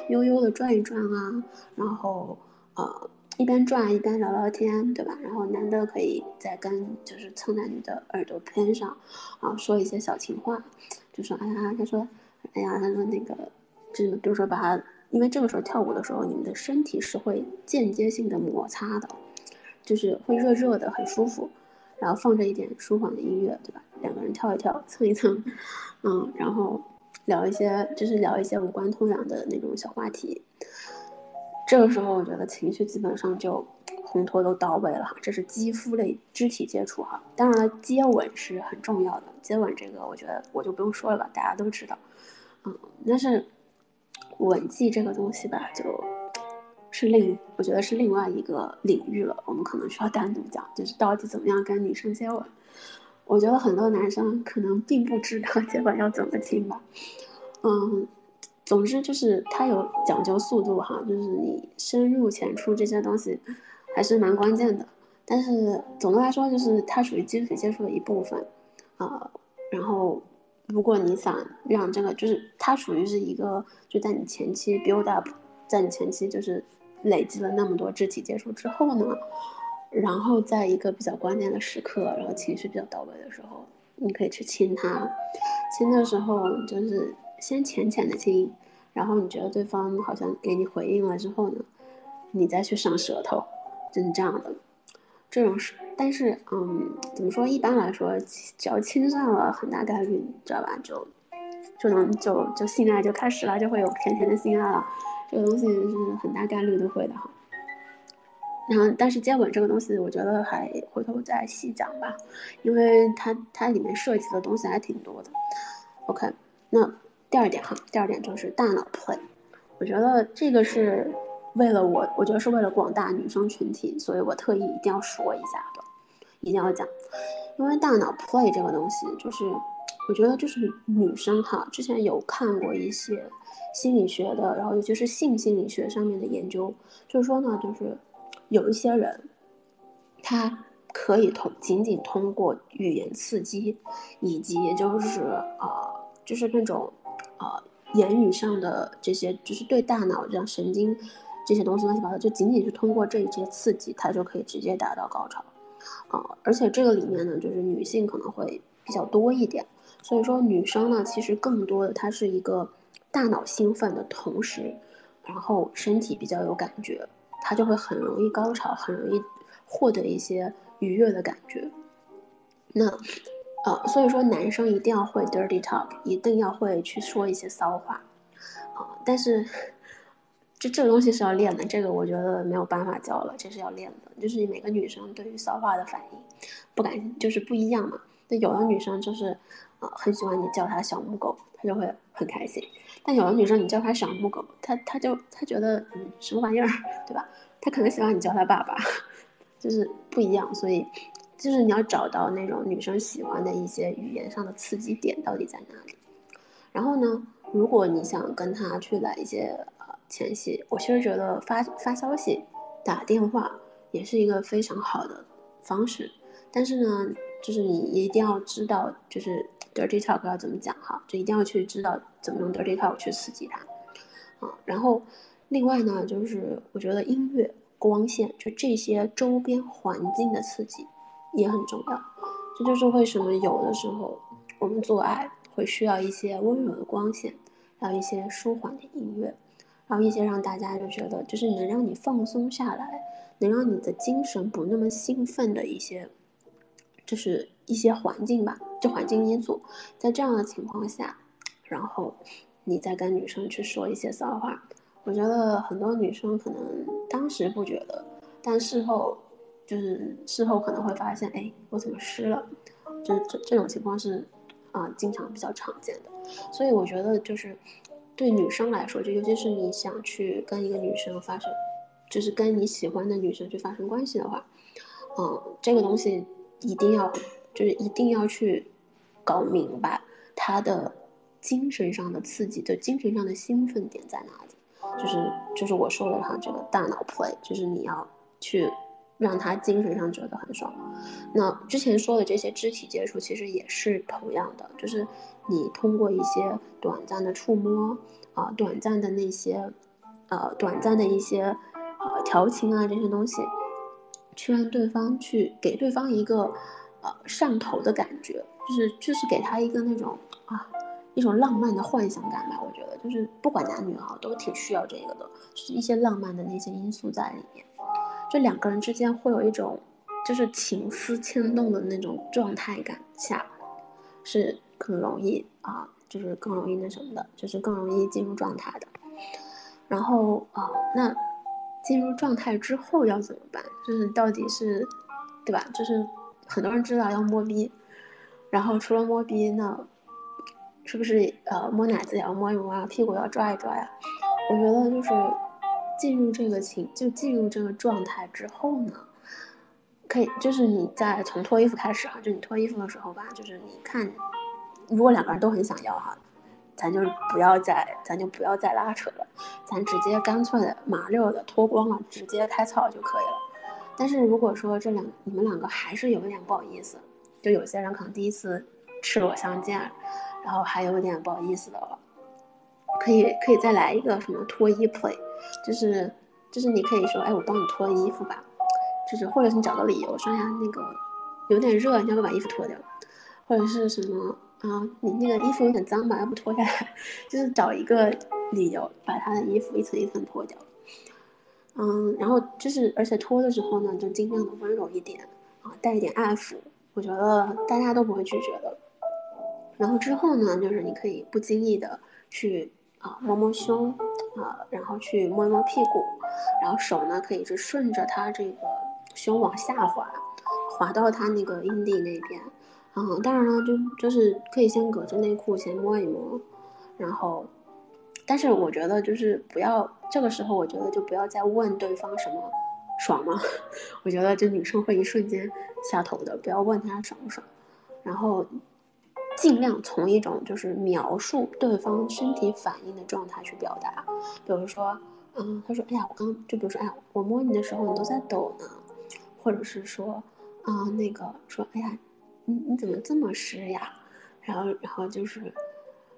悠悠的转一转啊，然后呃一边转一边聊聊天，对吧？然后男的可以再跟就是蹭在你的耳朵边上，啊说一些小情话，就说哎呀，他说哎呀，他说那个。就比如说把它，因为这个时候跳舞的时候，你们的身体是会间接性的摩擦的，就是会热热的，很舒服。然后放着一点舒缓的音乐，对吧？两个人跳一跳，蹭一蹭，嗯，然后聊一些，就是聊一些无关痛痒的那种小话题。这个时候，我觉得情绪基本上就烘托都到位了哈。这是肌肤类肢体接触哈，当然了，接吻是很重要的。接吻这个，我觉得我就不用说了吧，大家都知道。嗯，但是。吻技这个东西吧，就是另我觉得是另外一个领域了，我们可能需要单独讲，就是到底怎么样跟女生接吻。我觉得很多男生可能并不知道接吻要怎么亲吧。嗯，总之就是它有讲究速度哈，就是你深入浅出这些东西还是蛮关键的。但是总的来说，就是它属于基础接触的一部分啊，然后。如果你想让这个，就是它属于是一个，就在你前期 build up，在你前期就是累积了那么多肢体接触之后呢，然后在一个比较关键的时刻，然后情绪比较到位的时候，你可以去亲他。亲的时候就是先浅浅的亲，然后你觉得对方好像给你回应了之后呢，你再去上舌头，就是这样的。这种是，但是，嗯，怎么说？一般来说，只要亲上了，很大概率，知道吧？就就能就就性爱就开始了，就会有甜甜的性爱了。这个东西是很大概率都会的哈。然后，但是接吻这个东西，我觉得还回头再细讲吧，因为它它里面涉及的东西还挺多的。OK，那第二点哈，第二点就是大脑 play，我觉得这个是。为了我，我觉得是为了广大女生群体，所以我特意一定要说一下的，一定要讲，因为大脑 play 这个东西，就是我觉得就是女生哈，之前有看过一些心理学的，然后尤其是性心理学上面的研究，就是说呢，就是有一些人，他可以通仅仅通过语言刺激，以及就是呃，就是那种呃言语上的这些，就是对大脑这样神经。这些东西乱七八糟，就仅仅是通过这一些刺激，它就可以直接达到高潮，啊！而且这个里面呢，就是女性可能会比较多一点，所以说女生呢，其实更多的它是一个大脑兴奋的同时，然后身体比较有感觉，她就会很容易高潮，很容易获得一些愉悦的感觉。那，呃，所以说男生一定要会 dirty talk，一定要会去说一些骚话，啊，但是这这个东西是要练的，这个我觉得没有办法教了，这是要练的。就是每个女生对于骚话的反应，不敢就是不一样嘛。那有的女生就是，呃，很喜欢你叫她小母狗，她就会很开心。但有的女生你叫她小母狗，她她就她觉得嗯什么玩意儿，对吧？她可能喜欢你叫她爸爸，[laughs] 就是不一样。所以，就是你要找到那种女生喜欢的一些语言上的刺激点到底在哪里。然后呢，如果你想跟她去来一些呃前戏，我其实觉得发发消息、打电话也是一个非常好的方式。但是呢。就是你一定要知道，就是 dirty talk 要怎么讲哈，就一定要去知道怎么用 dirty talk 去刺激他，啊，然后另外呢，就是我觉得音乐、光线，就这些周边环境的刺激也很重要。这就是为什么有的时候我们做爱会需要一些温柔的光线，还有一些舒缓的音乐，然后一些让大家就觉得就是能让你放松下来，能让你的精神不那么兴奋的一些。就是一些环境吧，就环境因素，在这样的情况下，然后你再跟女生去说一些骚话，我觉得很多女生可能当时不觉得，但事后就是事后可能会发现，哎，我怎么湿了？就这这种情况是啊，经常比较常见的。所以我觉得就是对女生来说，就尤其是你想去跟一个女生发生，就是跟你喜欢的女生去发生关系的话，嗯，这个东西。一定要，就是一定要去搞明白他的精神上的刺激，就精神上的兴奋点在哪里。就是就是我说的哈，这个大脑 play，就是你要去让他精神上觉得很爽。那之前说的这些肢体接触，其实也是同样的，就是你通过一些短暂的触摸啊，短暂的那些呃，短暂的一些呃调情啊这些东西。去让对方去给对方一个，呃上头的感觉，就是就是给他一个那种啊一种浪漫的幻想感吧。我觉得就是不管男女哈，都挺需要这个的，就是一些浪漫的那些因素在里面，就两个人之间会有一种就是情思牵动的那种状态感下，是更容易啊，就是更容易那什么的，就是更容易进入状态的。然后啊那。进入状态之后要怎么办？就是到底是，对吧？就是很多人知道要摸逼，然后除了摸逼，那是不是呃摸奶子也要摸一摸啊？屁股要抓一抓呀？我觉得就是进入这个情，就进入这个状态之后呢，可以就是你在从脱衣服开始啊，就你脱衣服的时候吧，就是你看，如果两个人都很想要哈。咱就不要再，咱就不要再拉扯了，咱直接干脆的麻溜的脱光了，直接开操就可以了。但是如果说这两你们两个还是有点不好意思，就有些人可能第一次赤裸相见，然后还有点不好意思的话，可以可以再来一个什么脱衣 play，就是就是你可以说，哎，我帮你脱衣服吧，就是或者是你找个理由说呀，那个有点热，你要不把衣服脱掉，或者是什么。啊，你那个衣服有点脏吧？要不脱下来，[laughs] 就是找一个理由把他的衣服一层一层脱掉。嗯，然后就是，而且脱的时候呢，就尽量的温柔一点啊，带一点爱抚，我觉得大家都不会拒绝的。然后之后呢，就是你可以不经意的去啊摸摸胸啊，然后去摸一摸屁股，然后手呢可以是顺着他这个胸往下滑，滑到他那个阴蒂那边。嗯，当然了，就就是可以先隔着内裤先摸一摸，然后，但是我觉得就是不要这个时候，我觉得就不要再问对方什么爽吗？[laughs] 我觉得这女生会一瞬间下头的，不要问她爽不爽，然后尽量从一种就是描述对方身体反应的状态去表达，比如说，嗯，他说，哎呀，我刚就比如说，哎呀，我摸你的时候你都在抖呢，或者是说，啊，那个说，哎呀。你你怎么这么湿呀？然后然后就是，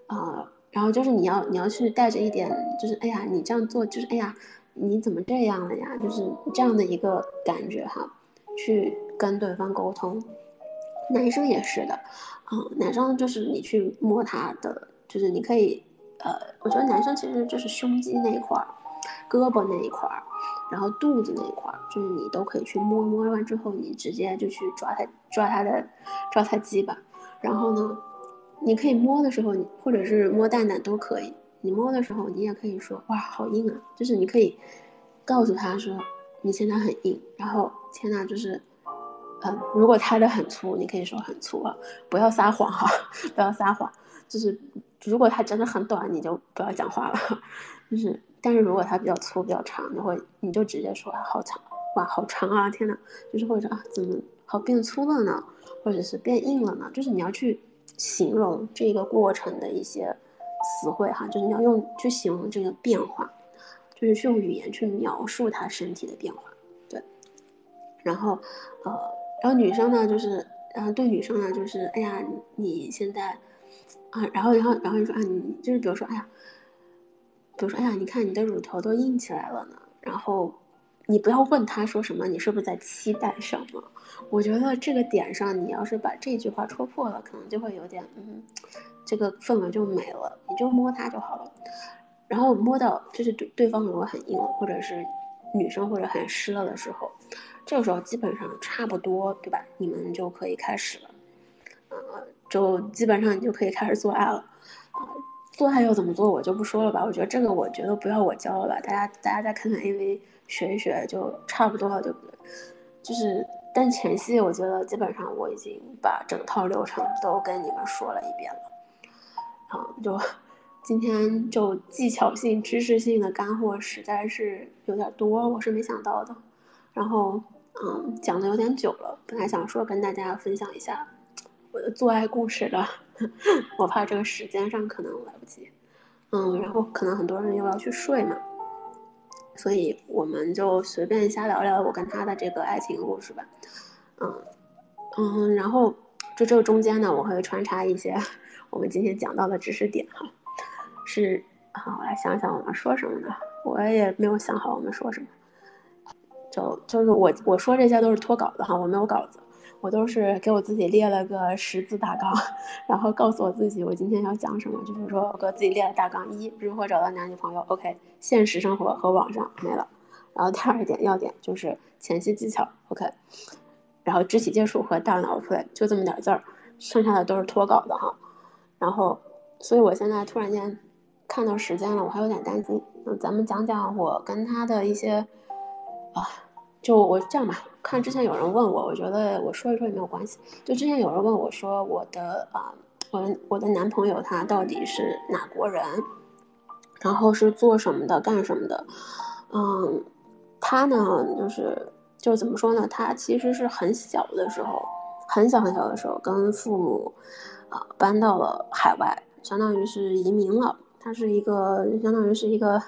呃，然后就是你要你要去带着一点，就是哎呀，你这样做就是哎呀，你怎么这样了呀？就是这样的一个感觉哈，去跟对方沟通。男生也是的，嗯，男生就是你去摸他的，就是你可以，呃，我觉得男生其实就是胸肌那一块儿，胳膊那一块儿，然后肚子那一块儿，就是你都可以去摸，摸完之后你直接就去抓他，抓他的，抓他鸡巴。然后呢，你可以摸的时候，或者是摸蛋蛋都可以。你摸的时候，你也可以说哇，好硬啊！就是你可以告诉他说你现在很硬。然后天呐，就是，嗯，如果他的很粗，你可以说很粗啊，不要撒谎哈，[laughs] 不要撒谎。就是如果他真的很短，你就不要讲话了。就是，但是如果它比较粗、比较长，你会你就直接说好长，哇，好长啊！天呐，就是或者啊，怎么好变粗了呢？或者是变硬了呢？就是你要去形容这个过程的一些词汇哈，就是你要用去形容这个变化，就是去用语言去描述他身体的变化。对，然后呃，然后女生呢，就是然后对女生呢，就是哎呀，你现在啊，然后然后然后你说啊，你就是比如说哎呀。比如说，哎呀，你看你的乳头都硬起来了呢。然后，你不要问他说什么，你是不是在期待什么？我觉得这个点上，你要是把这句话戳破了，可能就会有点，嗯，这个氛围就没了。你就摸它就好了。然后摸到就是对对方如果很硬，或者是女生或者很湿了的时候，这个时候基本上差不多，对吧？你们就可以开始了。呃，就基本上你就可以开始做爱了。啊。做爱要怎么做，我就不说了吧。我觉得这个，我觉得不要我教了吧，大家大家再看看 AV 学一学就差不多了，对不对？就是，但前戏我觉得基本上我已经把整套流程都跟你们说了一遍了。啊，就今天就技巧性、知识性的干货实在是有点多，我是没想到的。然后，嗯，讲的有点久了，本来想说跟大家分享一下我的做爱故事的。[laughs] 我怕这个时间上可能来不及，嗯，然后可能很多人又要去睡嘛，所以我们就随便瞎聊聊我跟他的这个爱情故事吧，嗯嗯，然后就这个中间呢，我会穿插一些 [laughs] 我们今天讲到的知识点哈，是好，我来想想我们说什么呢？我也没有想好我们说什么，就就是我我说这些都是脱稿的哈，我没有稿子。我都是给我自己列了个十字大纲，[laughs] 然后告诉我自己我今天要讲什么。就比如说，我给自己列了大纲：一、如何找到男女朋友；OK，现实生活和网上没了。然后第二点要点就是前期技巧；OK，然后肢体接触和大脑 play，就这么点字儿，剩下的都是脱稿的哈。然后，所以我现在突然间看到时间了，我还有点担心。那咱们讲讲我跟他的一些啊。就我这样吧，看之前有人问我，我觉得我说一说也没有关系。就之前有人问我说，我的啊，我我的男朋友他到底是哪国人，然后是做什么的，干什么的？嗯，他呢，就是就怎么说呢？他其实是很小的时候，很小很小的时候，跟父母啊搬到了海外，相当于是移民了。他是一个相当于是一个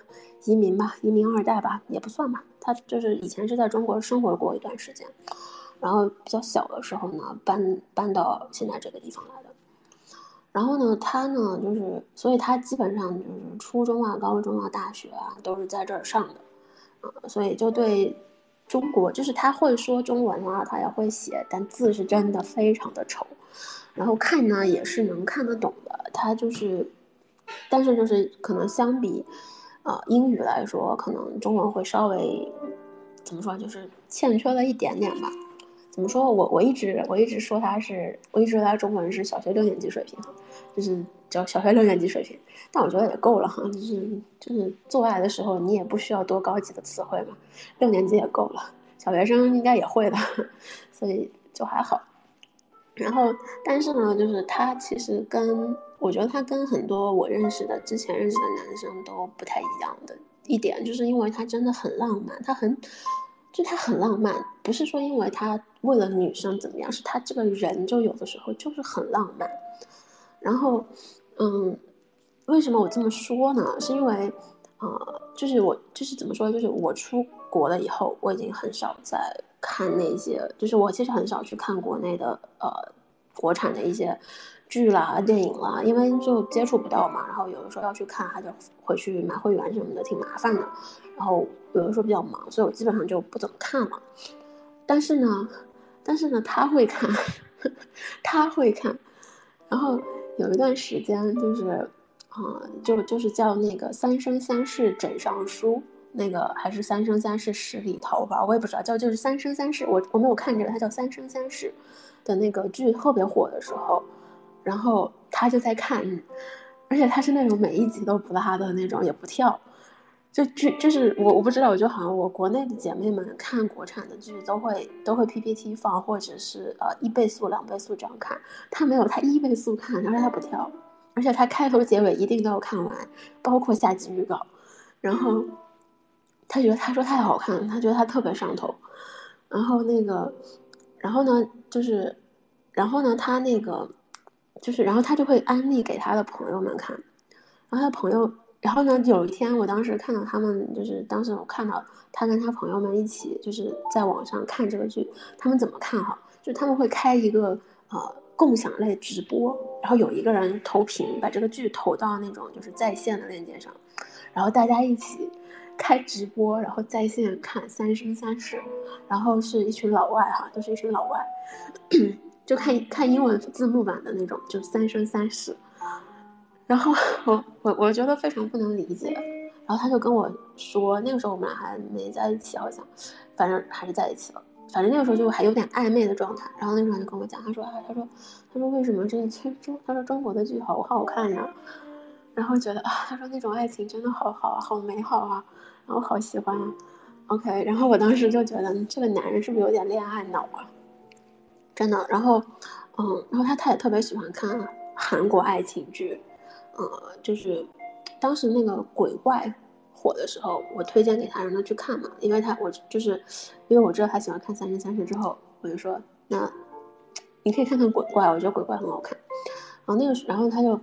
移民吧，移民二代吧，也不算吧。他就是以前是在中国生活过一段时间，然后比较小的时候呢，搬搬到现在这个地方来的。然后呢，他呢就是，所以他基本上就是初中啊、高中啊、大学啊都是在这儿上的，啊，所以就对中国，就是他会说中文啊，他也会写，但字是真的非常的丑。然后看呢也是能看得懂的，他就是，但是就是可能相比。啊，英语来说，可能中文会稍微怎么说，就是欠缺了一点点吧。怎么说我我一直我一直说他是，我一直说他中文是小学六年级水平，就是叫小学六年级水平。但我觉得也够了哈，就是就是做爱的时候你也不需要多高级的词汇嘛，六年级也够了，小学生应该也会的，[laughs] 所以就还好。然后，但是呢，就是他其实跟我觉得他跟很多我认识的之前认识的男生都不太一样的一点，就是因为他真的很浪漫，他很，就他很浪漫，不是说因为他为了女生怎么样，是他这个人就有的时候就是很浪漫。然后，嗯，为什么我这么说呢？是因为，呃，就是我就是怎么说，就是我出国了以后，我已经很少在。看那些，就是我其实很少去看国内的呃国产的一些剧啦、电影啦，因为就接触不到嘛。然后有的时候要去看，还得回去买会员什么的，挺麻烦的。然后有的时候比较忙，所以我基本上就不怎么看嘛。但是呢，但是呢，他会看，[laughs] 他会看。然后有一段时间就是，啊，就就是叫那个《三生三世枕上书》，那个还是《三生三世十里桃花》，我也不知道叫就是《三生三世》，我我没有看这个，它叫《三生三世》的那个剧特别火的时候，然后他就在看，而且他是那种每一集都不拉的那种，也不跳。就剧就是我我不知道，我就好像我国内的姐妹们看国产的剧都会都会 PPT 放，或者是呃一倍速两倍速这样看。他没有，他一倍速看，然后他不跳，而且他开头结尾一定都要看完，包括下集预告。然后他觉得他说太好看了，他觉得他特别上头。然后那个，然后呢就是，然后呢他那个就是，然后他就会安利给他的朋友们看，然后他朋友。然后呢？有一天，我当时看到他们，就是当时我看到他跟他朋友们一起，就是在网上看这个剧。他们怎么看哈？就他们会开一个呃共享类直播，然后有一个人投屏，把这个剧投到那种就是在线的链接上，然后大家一起开直播，然后在线看《三生三世》，然后是一群老外哈，都是一群老外，就看看英文字幕版的那种，就《三生三世》。然后我我我觉得非常不能理解，然后他就跟我说，那个时候我们俩还没在一起，好像，反正还是在一起了，反正那个时候就还有点暧昧的状态。然后那时候就跟我讲，他说啊，他说，他说为什么这个中，他说中国的剧好好看呀，然后觉得啊，他说那种爱情真的好好啊，好美好啊，然后好喜欢啊。OK，然后我当时就觉得这个男人是不是有点恋爱脑啊？真的。然后，嗯，然后他他也特别喜欢看韩国爱情剧。呃，就是当时那个鬼怪火的时候，我推荐给他让他去看嘛，因为他我就是因为我知道他喜欢看《三生三世》之后，我就说那你可以看看鬼怪，我觉得鬼怪很好看。然后那个，然后他就，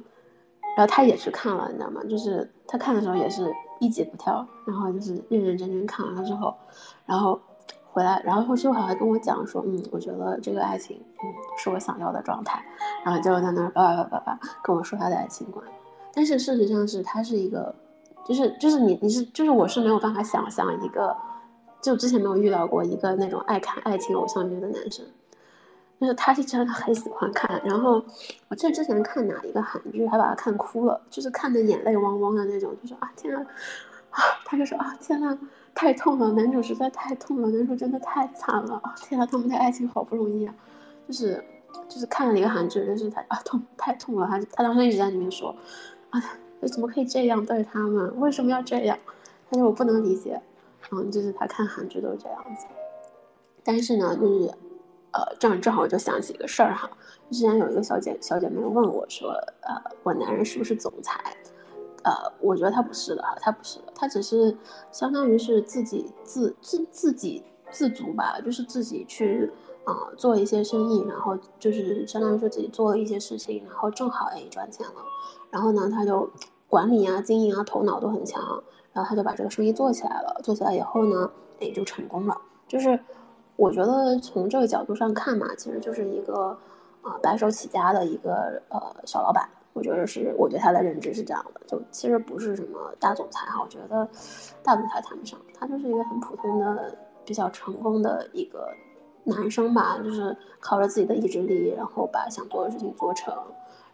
然后他也去看了，你知道吗？就是他看的时候也是一集不跳，然后就是认认真真看完了之后，然后回来，然后后续还跟我讲说，嗯，我觉得这个爱情，嗯，是我想要的状态，然后就在那儿叭叭叭叭叭跟我说他的爱情观。但是事实上是，他是一个，就是就是你你是就是我是没有办法想象一个，就之前没有遇到过一个那种爱看爱情偶像剧的男生，就是他是真的很喜欢看。然后我记得之前看哪一个韩剧，还把他看哭了，就是看的眼泪汪汪的那种，就说啊天啊，啊他就说啊天呐，太痛了，男主实在太痛了，男主真的太惨了，天啊他们的爱情好不容易啊，就是就是看了一个韩剧，但是他啊痛太痛了，他他当时一直在里面说。啊，怎么可以这样对他们？为什么要这样？他说我不能理解。嗯，就是他看韩剧都是这样子。但是呢，就是，呃，这样正好我就想起一个事儿哈。之前有一个小姐小姐妹问我说，呃，我男人是不是总裁？呃，我觉得他不是的哈，他不是的，他只是相当于是自己自自自己自足吧，就是自己去啊做一些生意，然后就是相当于说自己做了一些事情，然后正好哎赚钱了。然后呢，他就管理啊、经营啊，头脑都很强。然后他就把这个生意做起来了。做起来以后呢，也就成功了。就是我觉得从这个角度上看嘛，其实就是一个啊白手起家的一个呃小老板。我觉得是，我对他的认知是这样的。就其实不是什么大总裁哈，我觉得大总裁谈不上，他就是一个很普通的、比较成功的一个男生吧。就是靠着自己的意志力，然后把想做的事情做成。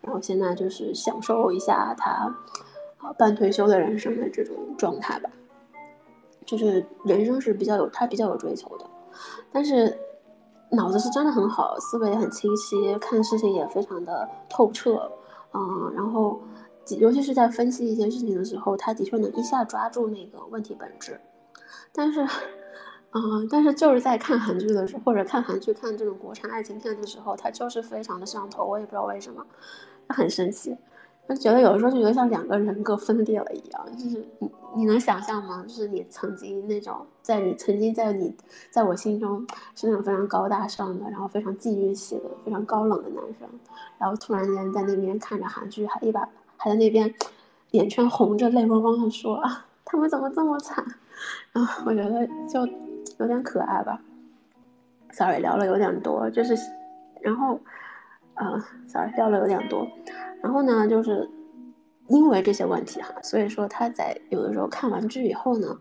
然后现在就是享受一下他，啊半退休的人生的这种状态吧，就是人生是比较有他比较有追求的，但是脑子是真的很好，思维也很清晰，看事情也非常的透彻，嗯，然后尤其是在分析一件事情的时候，他的确能一下抓住那个问题本质，但是。[laughs] 嗯，但是就是在看韩剧的时候，或者看韩剧、看这种国产爱情片的时候，他就是非常的上头，我也不知道为什么，很生气，就觉得有的时候就觉得像两个人格分裂了一样，就是你你能想象吗？就是你曾经那种在你曾经在你在我心中是那种非常高大上的，然后非常禁欲系的、非常高冷的男生，然后突然间在那边看着韩剧，还一把还在那边眼圈红着、泪汪汪的说啊，他们怎么这么惨？然后我觉得就。有点可爱吧，sorry 聊了有点多，就是，然后，呃，sorry 聊了有点多，然后呢，就是因为这些问题哈，所以说他在有的时候看完剧以后呢，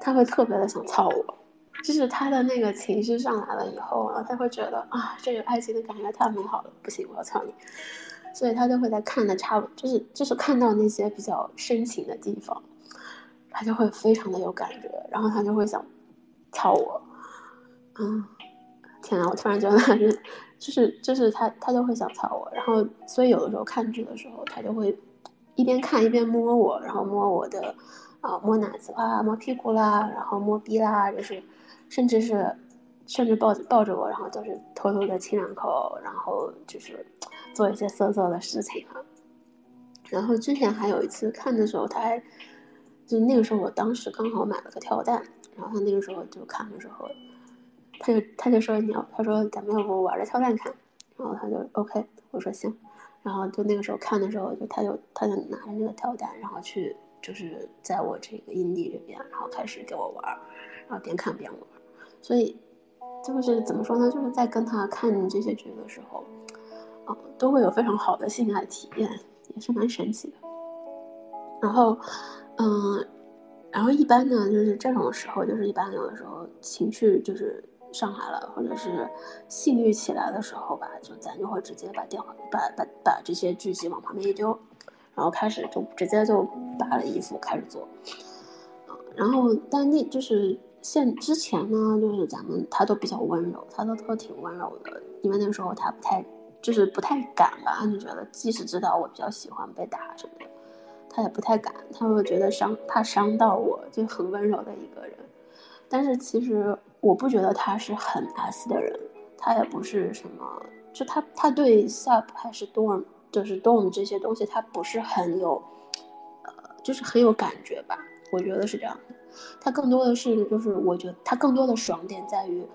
他会特别的想操我，就是他的那个情绪上来了以后啊，他会觉得啊，这个爱情的感觉太美好了，不行，我要操你，所以他就会在看的差不，就是就是看到那些比较深情的地方。他就会非常的有感觉，然后他就会想操我，嗯，天呐，我突然觉得就是就是他他就会想操我，然后所以有的时候看剧的时候，他就会一边看一边摸我，然后摸我的啊摸奶子啦，摸屁股啦，然后摸逼啦，就是甚至是甚至抱抱着我，然后就是偷偷的亲两口，然后就是做一些色色的事情啊。然后之前还有一次看的时候，他还。就那个时候，我当时刚好买了个跳蛋，然后他那个时候就看的时候，他就他就说你要，他说咱们要不玩着跳蛋看，然后他就 OK，我说行，然后就那个时候看的时候，就他就他就拿着那个跳蛋，然后去就是在我这个阴地这边，然后开始给我玩，然后边看边玩，所以就是怎么说呢，就是在跟他看这些剧的时候，啊，都会有非常好的性爱体验，也是蛮神奇的，然后。嗯，然后一般呢，就是这种时候，就是一般有的时候情绪就是上来了，或者是性欲起来的时候吧，就咱就会直接把电话把把把这些剧集往旁边一丢，然后开始就直接就扒了衣服开始做。然后但那就是现之前呢，就是咱们他都比较温柔，他都都挺温柔的，因为那时候他不太就是不太敢吧，就觉得即使知道我比较喜欢被打什么的。他也不太敢，他会觉得伤，怕伤到我，就很温柔的一个人。但是其实我不觉得他是很 S 的人，他也不是什么，就他他对 Sub 还是 Dorm，就是 Dorm 这些东西，他不是很有，呃，就是很有感觉吧？我觉得是这样的。他更多的是，就是我觉得他更多的爽点在于，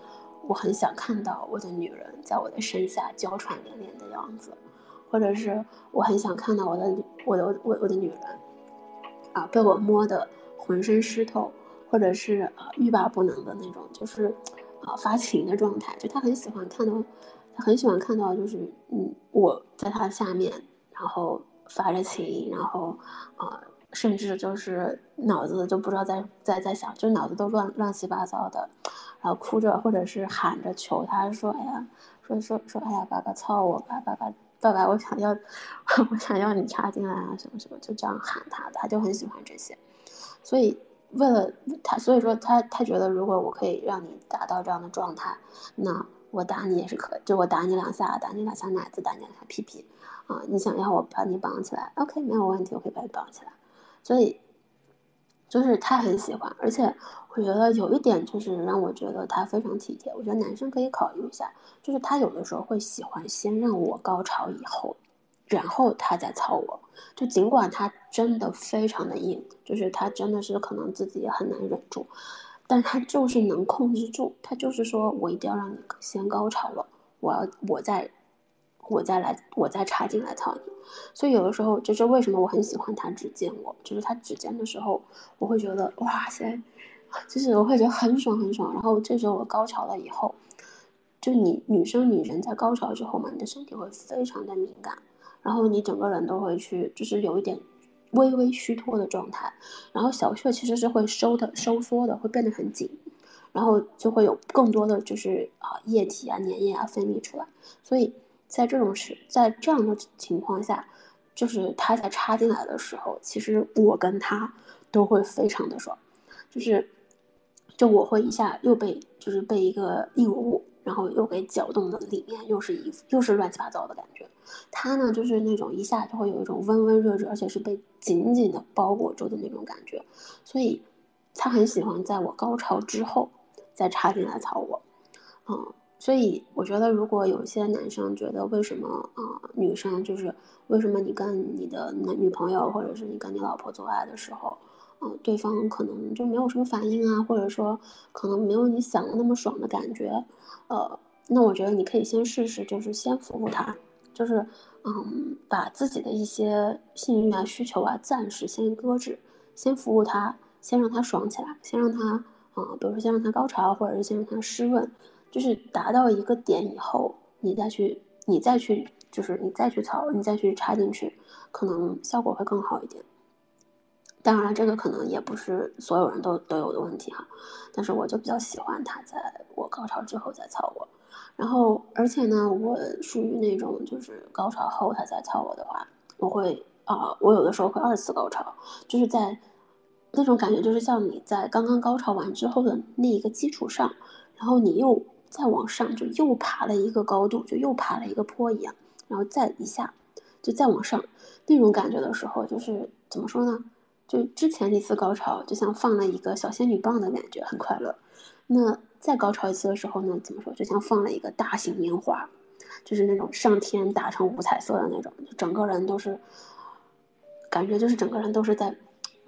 我很想看到我的女人在我的身下娇喘连连的样子。或者是我很想看到我的我的我我的女人，啊，被我摸的浑身湿透，或者是啊欲罢不能的那种，就是啊发情的状态。就他很喜欢看到，他很喜欢看到，就是嗯我在他下面，然后发着情，然后啊甚至就是脑子就不知道在在在想，就脑子都乱乱七八糟的，然后哭着或者是喊着求他说哎呀说说说哎呀爸爸操我吧爸爸。爸爸，我想要，[laughs] 我想要你插进来啊，什么什么，就这样喊他，他就很喜欢这些，所以为了他，所以说他他觉得如果我可以让你达到这样的状态，那我打你也是可，就我打你两下，打你两下奶子，打你两下屁屁，啊，你想要我把你绑起来，OK，没有问题，我可以把你绑起来，所以。就是他很喜欢，而且我觉得有一点就是让我觉得他非常体贴。我觉得男生可以考虑一下，就是他有的时候会喜欢先让我高潮以后，然后他再操我。就尽管他真的非常的硬，就是他真的是可能自己也很难忍住，但他就是能控制住。他就是说我一定要让你先高潮了，我要我再。我再来，我再插进来操你，所以有的时候就是为什么我很喜欢他指尖我，就是他指尖的时候，我会觉得哇塞，就是我会觉得很爽很爽。然后这时候我高潮了以后，就你女生女人在高潮之后嘛，你的身体会非常的敏感，然后你整个人都会去就是有一点微微虚脱的状态，然后小穴其实是会收的收缩的，会变得很紧，然后就会有更多的就是啊液体啊粘液啊分泌出来，所以。在这种时，在这样的情况下，就是他在插进来的时候，其实我跟他都会非常的爽，就是，就我会一下又被就是被一个硬物，然后又给搅动的里面又是衣服，又是乱七八糟的感觉。他呢，就是那种一下就会有一种温温热热，而且是被紧紧的包裹住的那种感觉，所以他很喜欢在我高潮之后再插进来操我，嗯。所以我觉得，如果有些男生觉得为什么啊，女生就是为什么你跟你的男女朋友或者是你跟你老婆做爱的时候，嗯，对方可能就没有什么反应啊，或者说可能没有你想的那么爽的感觉，呃，那我觉得你可以先试试，就是先服务他，就是嗯，把自己的一些性欲啊、需求啊暂时先搁置，先服务他，先让他爽起来，先让他啊，比如说先让他高潮，或者是先让他湿润。就是达到一个点以后，你再去，你再去，就是你再去操，你再去插进去，可能效果会更好一点。当然，这个可能也不是所有人都都有的问题哈。但是我就比较喜欢他在我高潮之后再操我，然后而且呢，我属于那种就是高潮后他再操我的话，我会啊，我有的时候会二次高潮，就是在那种感觉就是像你在刚刚高潮完之后的那一个基础上，然后你又再往上，就又爬了一个高度，就又爬了一个坡一样，然后再一下，就再往上，那种感觉的时候，就是怎么说呢？就之前那次高潮，就像放了一个小仙女棒的感觉，很快乐。那再高潮一次的时候呢？怎么说？就像放了一个大型烟花，就是那种上天打成五彩色的那种，就整个人都是感觉就是整个人都是在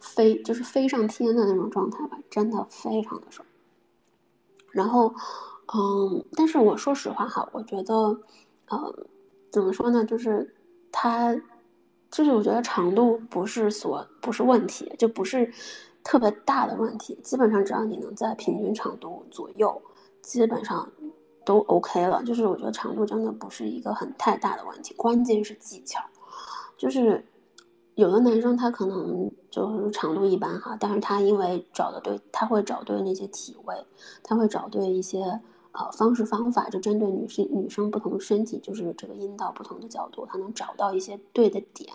飞，就是飞上天的那种状态吧，真的非常的爽。然后，嗯，但是我说实话哈，我觉得，呃，怎么说呢？就是它。就是我觉得长度不是所不是问题，就不是特别大的问题。基本上只要你能在平均长度左右，基本上都 OK 了。就是我觉得长度真的不是一个很太大的问题，关键是技巧。就是有的男生他可能就是长度一般哈，但是他因为找的对，他会找对那些体位，他会找对一些。呃，方式方法就针对女性女生不同身体，就是这个阴道不同的角度，她能找到一些对的点，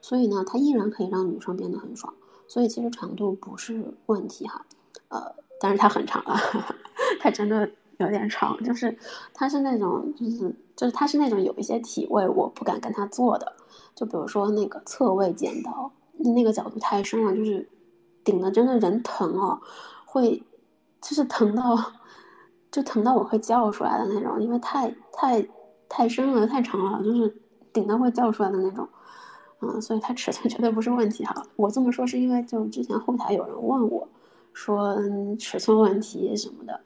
所以呢，它依然可以让女生变得很爽。所以其实长度不是问题哈，呃，但是它很长啊，[laughs] 它真的有点长，就是它是那种就是就是它是那种有一些体位我不敢跟他做的，就比如说那个侧位剪刀，那个角度太深了，就是顶的真的人疼哦，会就是疼到。就疼到我会叫出来的那种，因为太太太深了，太长了，就是顶到会叫出来的那种，嗯，所以它尺寸绝对不是问题哈。我这么说是因为就之前后台有人问我，说尺寸问题什么的，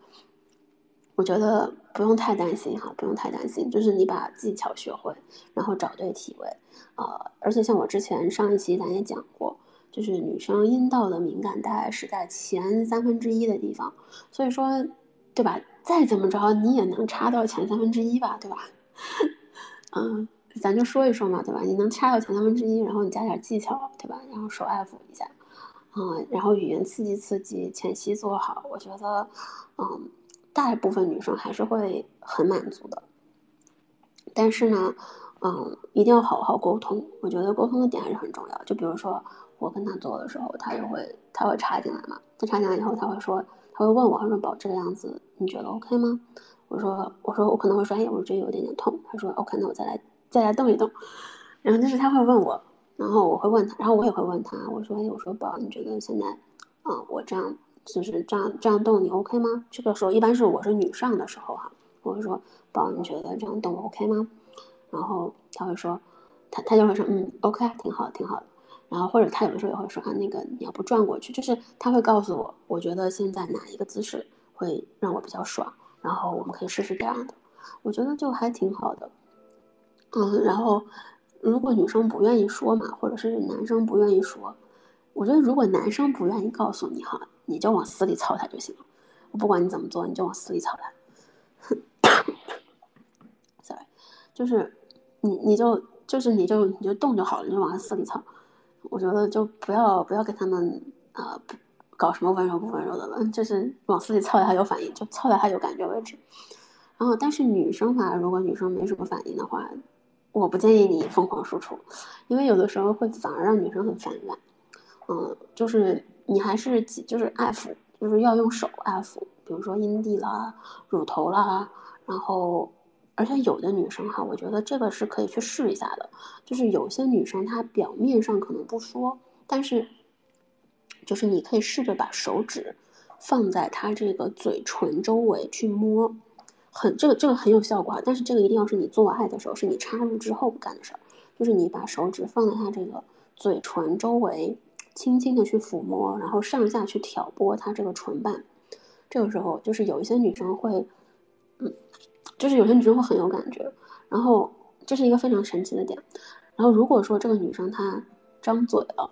我觉得不用太担心哈，不用太担心，就是你把技巧学会，然后找对体位，呃，而且像我之前上一期咱也讲过，就是女生阴道的敏感带是在前三分之一的地方，所以说，对吧？再怎么着，你也能插到前三分之一吧，对吧？[laughs] 嗯，咱就说一说嘛，对吧？你能插到前三分之一，然后你加点技巧，对吧？然后手爱抚一下，嗯，然后语言刺激刺激，前期做好，我觉得，嗯，大部分女生还是会很满足的。但是呢，嗯，一定要好好沟通，我觉得沟通的点还是很重要。就比如说我跟他做的时候，他就会他会插进来嘛，他插进来以后，他会说。他会问我，他说：“宝，这个样子你觉得 OK 吗？”我说：“我说我可能会说，哎，我这有点点痛。”他说：“OK，那我再来再来动一动。”然后就是他会问我，然后我会问他，然后我也会问他，我说：“哎，我说宝，你觉得现在，嗯，我这样就是这样这样动你 OK 吗？”这个时候一般是我是女上的时候哈，我会说：“宝，你觉得这样动 OK 吗？”然后他会说，他他就会说：“嗯，OK，挺好，挺好的。”然后或者他有的时候也会说啊，那个你要不转过去，就是他会告诉我，我觉得现在哪一个姿势会让我比较爽，然后我们可以试试这样的，我觉得就还挺好的。嗯，然后如果女生不愿意说嘛，或者是男生不愿意说，我觉得如果男生不愿意告诉你哈，你就往死里操他就行了，我不管你怎么做，你就往死里操他。[coughs] Sorry，就是你你就就是你就你就动就好了，你就往死里操。我觉得就不要不要跟他们啊搞什么温柔不温柔的了，就是往死里操他有反应，就操到他有感觉为止。然后，但是女生嘛，如果女生没什么反应的话，我不建议你疯狂输出，因为有的时候会反而让女生很反感。嗯，就是你还是就是爱抚，就是要用手爱抚，比如说阴蒂啦、乳头啦，然后。而且有的女生哈，我觉得这个是可以去试一下的。就是有些女生她表面上可能不说，但是就是你可以试着把手指放在她这个嘴唇周围去摸，很这个这个很有效果啊。但是这个一定要是你做爱的时候，是你插入之后干的事儿。就是你把手指放在她这个嘴唇周围，轻轻的去抚摸，然后上下去挑拨她这个唇瓣。这个时候，就是有一些女生会，嗯。就是有些女生会很有感觉，然后这是一个非常神奇的点。然后如果说这个女生她张嘴了，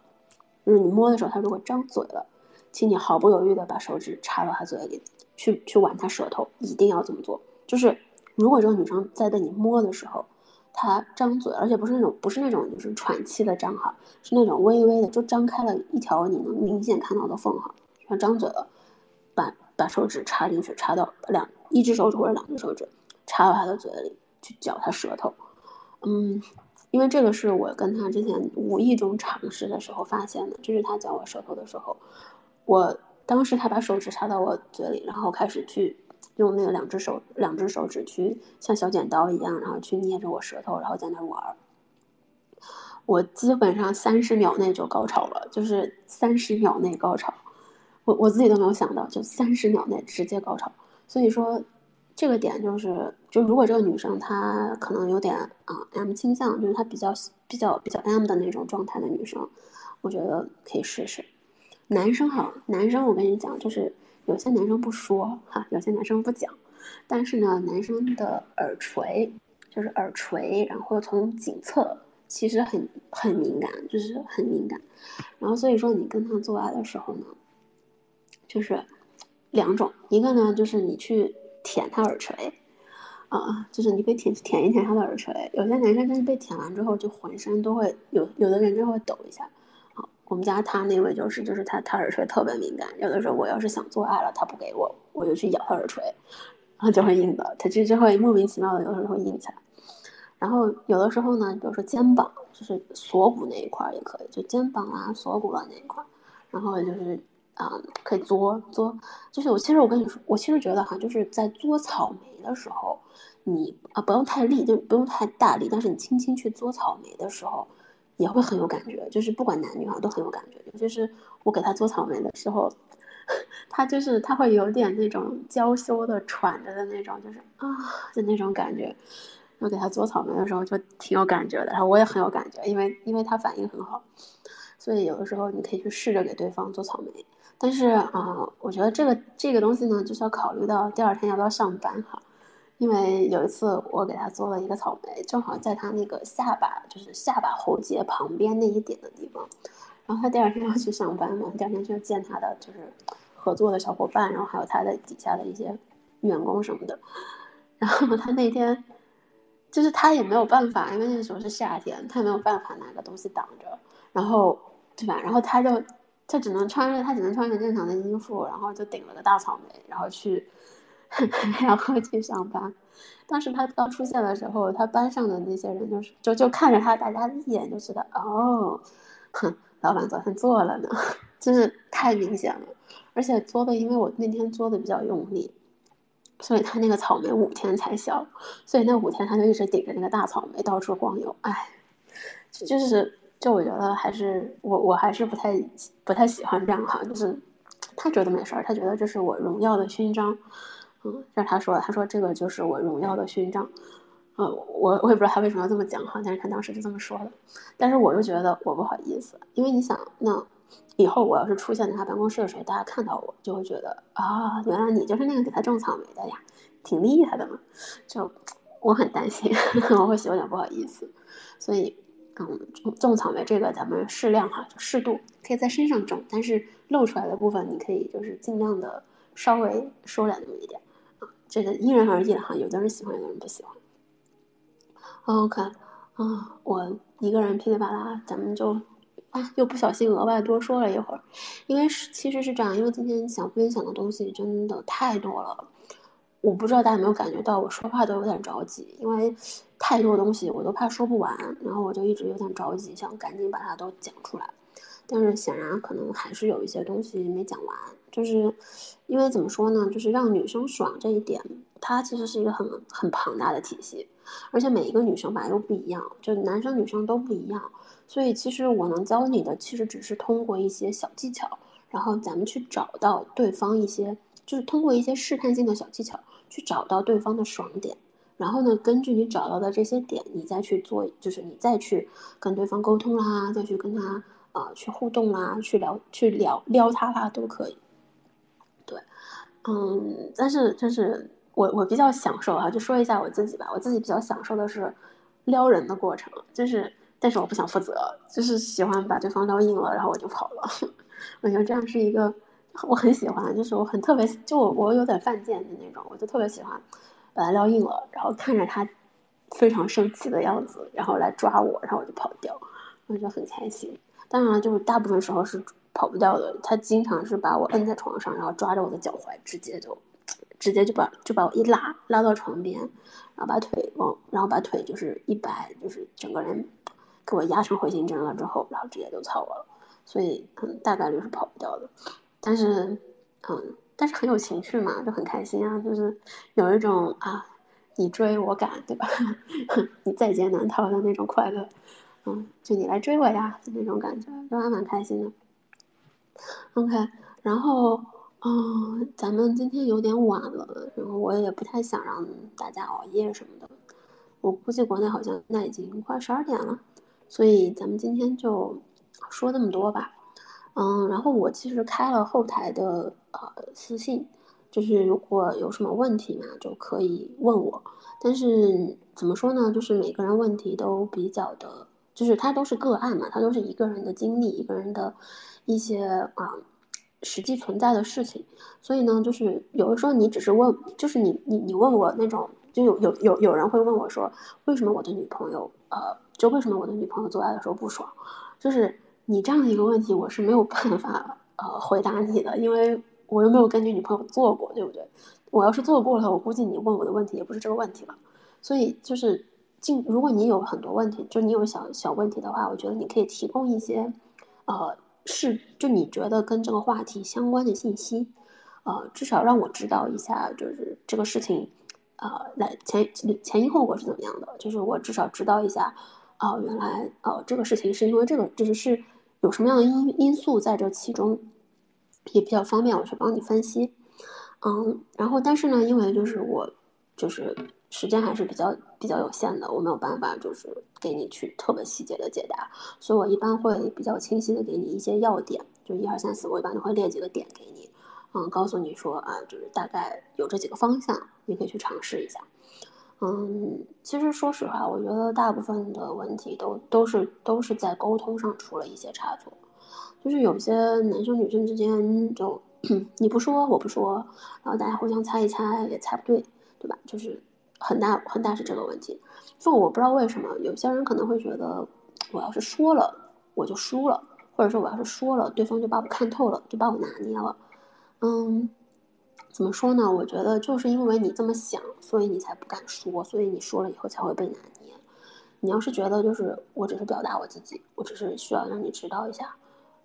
就是你摸的时候她如果张嘴了，请你毫不犹豫的把手指插到她嘴里，去去挽她舌头，一定要这么做。就是如果这个女生在被你摸的时候，她张嘴，而且不是那种不是那种就是喘气的张哈，是那种微微的就张开了一条你能明显看到的缝哈，她张嘴了，把把手指插进去，插到两一只手指或者两只手指。插到他的嘴里去嚼他舌头，嗯，因为这个是我跟他之前无意中尝试的时候发现的，就是他嚼我舌头的时候，我当时他把手指插到我嘴里，然后开始去用那个两只手两只手指去像小剪刀一样，然后去捏着我舌头，然后在那玩。我基本上三十秒内就高潮了，就是三十秒内高潮，我我自己都没有想到，就三十秒内直接高潮。所以说，这个点就是，就如果这个女生她可能有点啊 M 倾向，就是她比较比较比较 M 的那种状态的女生，我觉得可以试试。男生哈，男生我跟你讲，就是有些男生不说哈，有些男生不讲，但是呢，男生的耳垂就是耳垂，然后从颈侧。其实很很敏感，就是很敏感，然后所以说你跟他做爱的时候呢，就是两种，一个呢就是你去舔他耳垂，啊，就是你可以舔舔一舔他的耳垂，有些男生真是被舔完之后就浑身都会有，有的人就会抖一下，啊，我们家他那位就是就是他他耳垂特别敏感，有的时候我要是想做爱了，他不给我，我就去咬他耳垂，然后就会硬的，他就就会莫名其妙的有时候会硬起来。然后有的时候呢，比如说肩膀，就是锁骨那一块也可以，就肩膀啊、锁骨啊那一块。然后就是啊，可以嘬嘬。就是我其实我跟你说，我其实觉得哈，就是在嘬草莓的时候，你啊不用太力，就不用太大力，但是你轻轻去嘬草莓的时候，也会很有感觉。就是不管男女哈都很有感觉。尤其是我给他嘬草莓的时候，[laughs] 他就是他会有点那种娇羞的喘着的那种，就是啊的那种感觉。我给他做草莓的时候就挺有感觉的，然后我也很有感觉，因为因为他反应很好，所以有的时候你可以去试着给对方做草莓。但是啊，我觉得这个这个东西呢，就是要考虑到第二天要不要上班哈。因为有一次我给他做了一个草莓，正好在他那个下巴，就是下巴喉结旁边那一点的地方，然后他第二天要去上班嘛，第二天就要见他的就是合作的小伙伴，然后还有他的底下的一些员工什么的，然后他那天。就是他也没有办法，因为那时候是夏天，他没有办法拿个东西挡着，然后，对吧？然后他就，他只能穿着他只能穿着正常的衣服，然后就顶了个大草莓，然后去，[laughs] 然后去上班。当时他刚出现的时候，他班上的那些人就是就就看着他，大家一眼就知道，哦，哼，老板昨天做了呢，[laughs] 就是太明显了，而且做的，因为我那天做的比较用力。所以他那个草莓五天才消，所以那五天他就一直顶着那个大草莓到处逛悠。哎，就是就我觉得还是我我还是不太不太喜欢这样哈，就是他觉得没事儿，他觉得这是我荣耀的勋章。嗯，让他说，他说这个就是我荣耀的勋章。呃，我我也不知道他为什么要这么讲哈，但是他当时就这么说的。但是我就觉得我不好意思，因为你想那。以后我要是出现在他办公室的时候，大家看到我就会觉得啊，原来你就是那个给他种草莓的呀，挺厉害的嘛。就我很担心，[laughs] 我会有点不好意思。所以，嗯，种种草莓这个咱们适量哈，就适度，可以在身上种，但是露出来的部分你可以就是尽量的稍微收敛那么一点啊。这个因人而异哈，有的人喜欢，有的人不喜欢。OK，啊，我一个人噼里啪啦，咱们就。啊，又不小心额外多说了一会儿，因为是其实是这样，因为今天想分享的东西真的太多了，我不知道大家有没有感觉到我说话都有点着急，因为太多东西我都怕说不完，然后我就一直有点着急，想赶紧把它都讲出来，但是显然可能还是有一些东西没讲完，就是因为怎么说呢，就是让女生爽这一点，它其实是一个很很庞大的体系，而且每一个女生吧又不一样，就男生女生都不一样。所以其实我能教你的，其实只是通过一些小技巧，然后咱们去找到对方一些，就是通过一些试探性的小技巧去找到对方的爽点，然后呢，根据你找到的这些点，你再去做，就是你再去跟对方沟通啦，再去跟他啊去互动啦，去聊去聊撩他啦都可以。对，嗯，但是就是我我比较享受哈，就说一下我自己吧，我自己比较享受的是撩人的过程，就是。但是我不想负责，就是喜欢把对方撩硬了，然后我就跑了。[laughs] 我觉得这样是一个我很喜欢，就是我很特别，就我我有点犯贱的那种，我就特别喜欢把他撩硬了，然后看着他非常生气的样子，然后来抓我，然后我就跑掉，我就很开心。当然，就是大部分时候是跑不掉的，他经常是把我摁在床上，然后抓着我的脚踝，直接就直接就把就把我一拉拉到床边。然后把腿往，然后把腿就是一摆，就是整个人给我压成回形针了之后，然后直接就操我了，所以嗯，大概率是跑不掉的。但是嗯，但是很有情趣嘛，就很开心啊，就是有一种啊，你追我赶，对吧？[laughs] 你在劫难逃的那种快乐，嗯，就你来追我呀，就那种感觉，就还蛮开心的。OK，然后。嗯，咱们今天有点晚了，然后我也不太想让大家熬夜什么的。我估计国内好像现在已经快十二点了，所以咱们今天就说那么多吧。嗯，然后我其实开了后台的呃私信，就是如果有什么问题嘛，就可以问我。但是怎么说呢，就是每个人问题都比较的，就是他都是个案嘛，他都是一个人的经历，一个人的一些啊。实际存在的事情，所以呢，就是有的时候你只是问，就是你你你问我那种，就有有有有人会问我说，为什么我的女朋友，呃，就为什么我的女朋友做爱的时候不爽？就是你这样的一个问题，我是没有办法呃回答你的，因为我又没有跟你女朋友做过，对不对？我要是做过了，我估计你问我的问题也不是这个问题了。所以就是进，如果你有很多问题，就你有小小问题的话，我觉得你可以提供一些，呃。是，就你觉得跟这个话题相关的信息，呃，至少让我知道一下，就是这个事情，呃，来前前因后果是怎么样的，就是我至少知道一下，哦，原来，呃，这个事情是因为这个，就是是有什么样的因因素在这其中，也比较方便我去帮你分析，嗯，然后但是呢，因为就是我就是。时间还是比较比较有限的，我没有办法就是给你去特别细节的解答，所以我一般会比较清晰的给你一些要点，就一二三四，我一般都会列几个点给你，嗯，告诉你说啊，就是大概有这几个方向，你可以去尝试一下。嗯，其实说实话，我觉得大部分的问题都都是都是在沟通上出了一些差错，就是有些男生女生之间就 [clears throat] 你不说我不说，然后大家互相猜一猜也猜不对，对吧？就是。很大很大是这个问题，就我不知道为什么有些人可能会觉得，我要是说了我就输了，或者说我要是说了对方就把我看透了，就把我拿捏了。嗯，怎么说呢？我觉得就是因为你这么想，所以你才不敢说，所以你说了以后才会被拿捏。你要是觉得就是我只是表达我自己，我只是需要让你知道一下，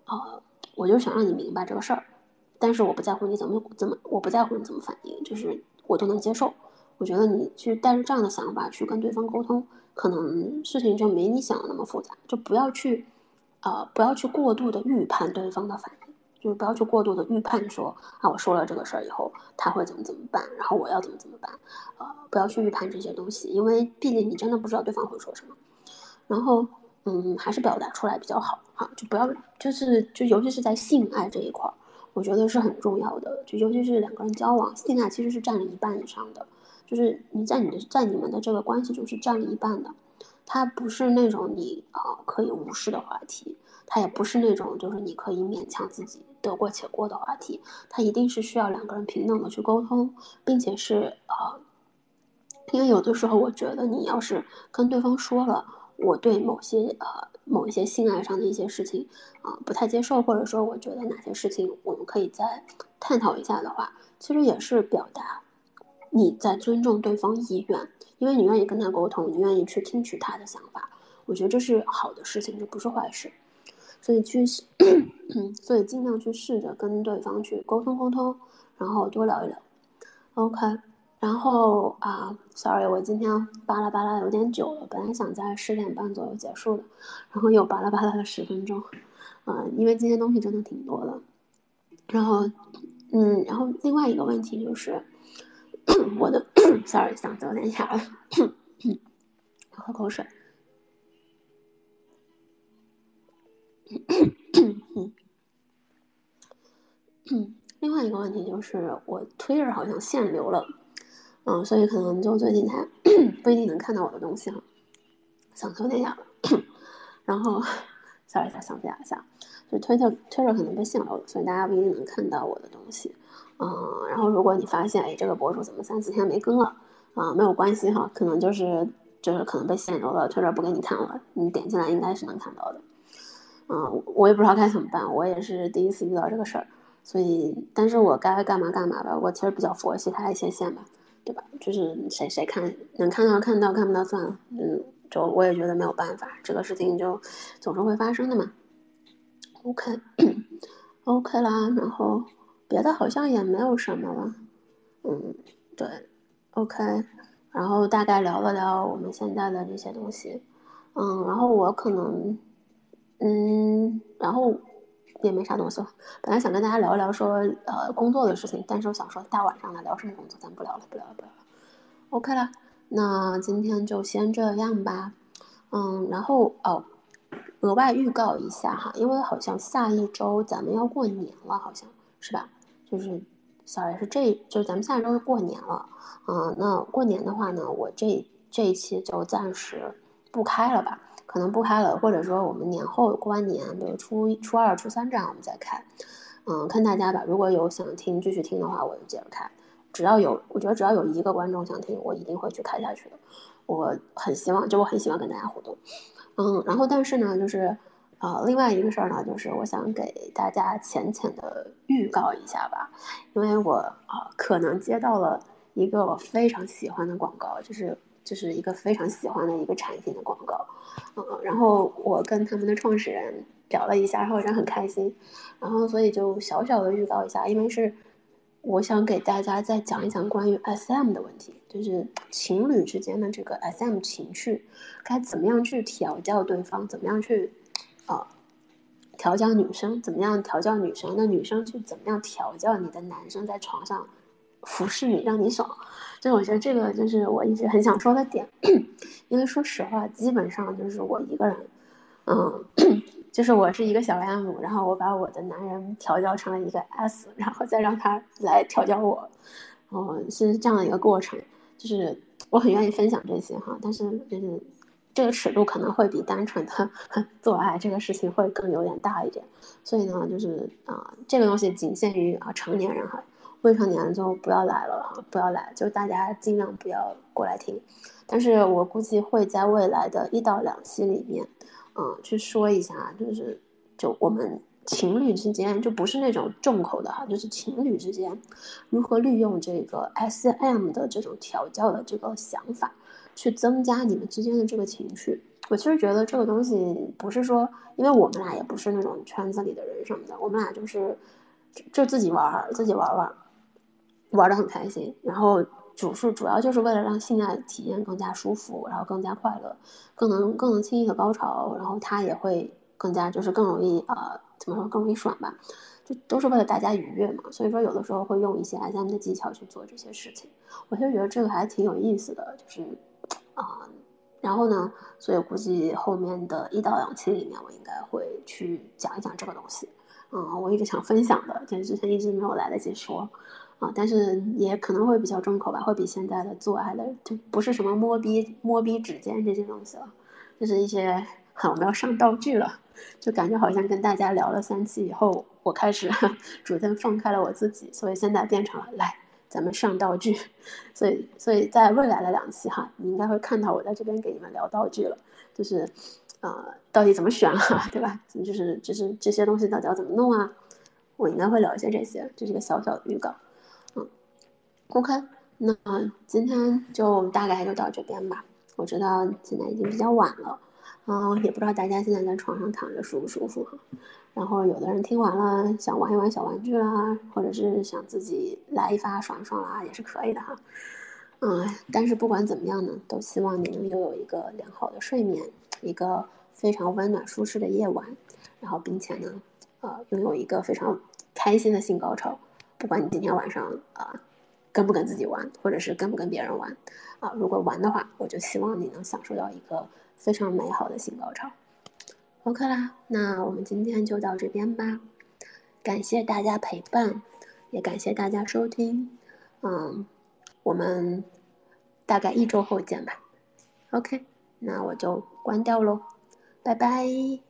呃，我就想让你明白这个事儿，但是我不在乎你怎么怎么，我不在乎你怎么反应，就是我都能接受。我觉得你去带着这样的想法去跟对方沟通，可能事情就没你想的那么复杂。就不要去，呃，不要去过度的预判对方的反应，就是不要去过度的预判说啊，我说了这个事儿以后他会怎么怎么办，然后我要怎么怎么办，呃，不要去预判这些东西，因为毕竟你真的不知道对方会说什么。然后，嗯，还是表达出来比较好哈，就不要就是就尤其是在性爱这一块儿，我觉得是很重要的。就尤其是两个人交往，性爱其实是占了一半以上的。就是你在你的在你们的这个关系中是占了一半的，它不是那种你啊可以无视的话题，它也不是那种就是你可以勉强自己得过且过的话题，它一定是需要两个人平等的去沟通，并且是啊，因为有的时候我觉得你要是跟对方说了我对某些呃某一些性爱上的一些事情啊不太接受，或者说我觉得哪些事情我们可以再探讨一下的话，其实也是表达。你在尊重对方意愿，因为你愿意跟他沟通，你愿意去听取他的想法，我觉得这是好的事情，这不是坏事。所以去，[clears throat] 所以尽量去试着跟对方去沟通沟通，然后多聊一聊。OK，然后啊，Sorry，我今天巴拉巴拉有点久了，本来想在十点半左右结束的，然后又巴拉巴拉了十分钟，嗯，因为今天东西真的挺多的。然后，嗯，然后另外一个问题就是。[coughs] 我的，[coughs] sorry，嗓子有点哑了，[coughs] 喝口水。[coughs] 另外一个问题就是，我 Twitter 好像限流了，嗯，所以可能就最近才 [coughs] 不一定能看到我的东西哈。嗓子有点哑了，[coughs] 然后 sorry，下嗓子哑一下，就 Twitter Twitter 可能被限流了，所以大家不一定能看到我的东西。嗯，然后如果你发现，哎，这个博主怎么三四天没更了，啊，没有关系哈，可能就是就是可能被限流了，推着不给你看了，你点进来应该是能看到的。嗯，我也不知道该怎么办，我也是第一次遇到这个事儿，所以，但是我该干嘛干嘛吧，我其实比较佛系，他爱限限吧，对吧？就是谁谁看能看到看到，看不到算了，嗯，就我也觉得没有办法，这个事情就总是会发生的嘛。OK，OK [coughs] 啦，然后别的好像也没有什么了。嗯，对，OK，然后大概聊了聊我们现在的这些东西。嗯，然后我可能，嗯，然后也没啥东西了。本来想跟大家聊一聊说呃工作的事情，但是我想说大晚上的聊什么工作，咱不聊了，不聊了，不聊了。OK 了，那今天就先这样吧。嗯，然后哦，额外预告一下哈，因为好像下一周咱们要过年了，好像是吧？就是，sorry，是这，就是咱们下一周就过年了。嗯，那过年的话呢，我这这一期就暂时不开了吧，可能不开了，或者说我们年后过完年，比如初一、初二、初三这样我们再开。嗯，看大家吧，如果有想听继续听的话，我就接着开。只要有，我觉得只要有一个观众想听，我一定会去开下去的。我很希望，就我很喜欢跟大家互动，嗯，然后但是呢，就是，呃，另外一个事儿呢，就是我想给大家浅浅的预告一下吧，因为我啊可能接到了一个我非常喜欢的广告，就是就是一个非常喜欢的一个产品的广告，嗯，然后我跟他们的创始人聊了一下，然后人很开心，然后所以就小小的预告一下，因为是。我想给大家再讲一讲关于 SM 的问题，就是情侣之间的这个 SM 情绪，该怎么样去调教对方，怎么样去，啊，调教女生，怎么样调教女生，那女生去怎么样调教你的男生，在床上服侍你，让你爽。所以我觉得这个就是我一直很想说的点，[clears throat] 因为说实话，基本上就是我一个人，嗯。[clears throat] 就是我是一个小 M，然后我把我的男人调教成了一个 S，然后再让他来调教我，嗯，是这样的一个过程。就是我很愿意分享这些哈，但是就是这个尺度可能会比单纯的 [laughs] 做爱这个事情会更有点大一点。所以呢，就是啊，这个东西仅限于啊成年人哈，未成年就不要来了哈，不要来，就大家尽量不要过来听。但是我估计会在未来的一到两期里面。嗯，去说一下，就是就我们情侣之间，就不是那种重口的哈，就是情侣之间如何利用这个 S M 的这种调教的这个想法，去增加你们之间的这个情绪。我其实觉得这个东西不是说，因为我们俩也不是那种圈子里的人什么的，我们俩就是就自己玩儿，自己玩玩，玩的很开心，然后。主是主要就是为了让性爱体验更加舒服，然后更加快乐，更能更能轻易的高潮，然后他也会更加就是更容易呃怎么说更容易爽吧，就都是为了大家愉悦嘛。所以说有的时候会用一些 SM 的技巧去做这些事情，我其实觉得这个还挺有意思的，就是啊，然后呢，所以估计后面的一到两期里面我应该会去讲一讲这个东西，嗯，我一直想分享的，但是之前一直没有来得及说。啊，但是也可能会比较重口吧，会比现在的做爱的就不是什么摸逼、摸逼指尖这些东西了，就是一些我们要上道具了，就感觉好像跟大家聊了三期以后，我开始 [laughs] 逐渐放开了我自己，所以现在变成了来咱们上道具，[laughs] 所以所以在未来的两期哈，你应该会看到我在这边给你们聊道具了，就是啊，到底怎么选啊，对吧？就是就是这些东西到底要怎么弄啊？我应该会聊一些这些，这是一个小小的预告。OK，那今天就大概就到这边吧。我知道现在已经比较晚了，嗯，也不知道大家现在在床上躺着舒不舒服。然后有的人听完了想玩一玩小玩具啦，或者是想自己来一发爽一爽啦，也是可以的哈。嗯，但是不管怎么样呢，都希望你能拥有一个良好的睡眠，一个非常温暖舒适的夜晚，然后并且呢，呃，拥有一个非常开心的性高潮。不管你今天晚上啊。跟不跟自己玩，或者是跟不跟别人玩，啊，如果玩的话，我就希望你能享受到一个非常美好的性高潮。OK 啦，那我们今天就到这边吧，感谢大家陪伴，也感谢大家收听，嗯，我们大概一周后见吧。OK，那我就关掉喽，拜拜。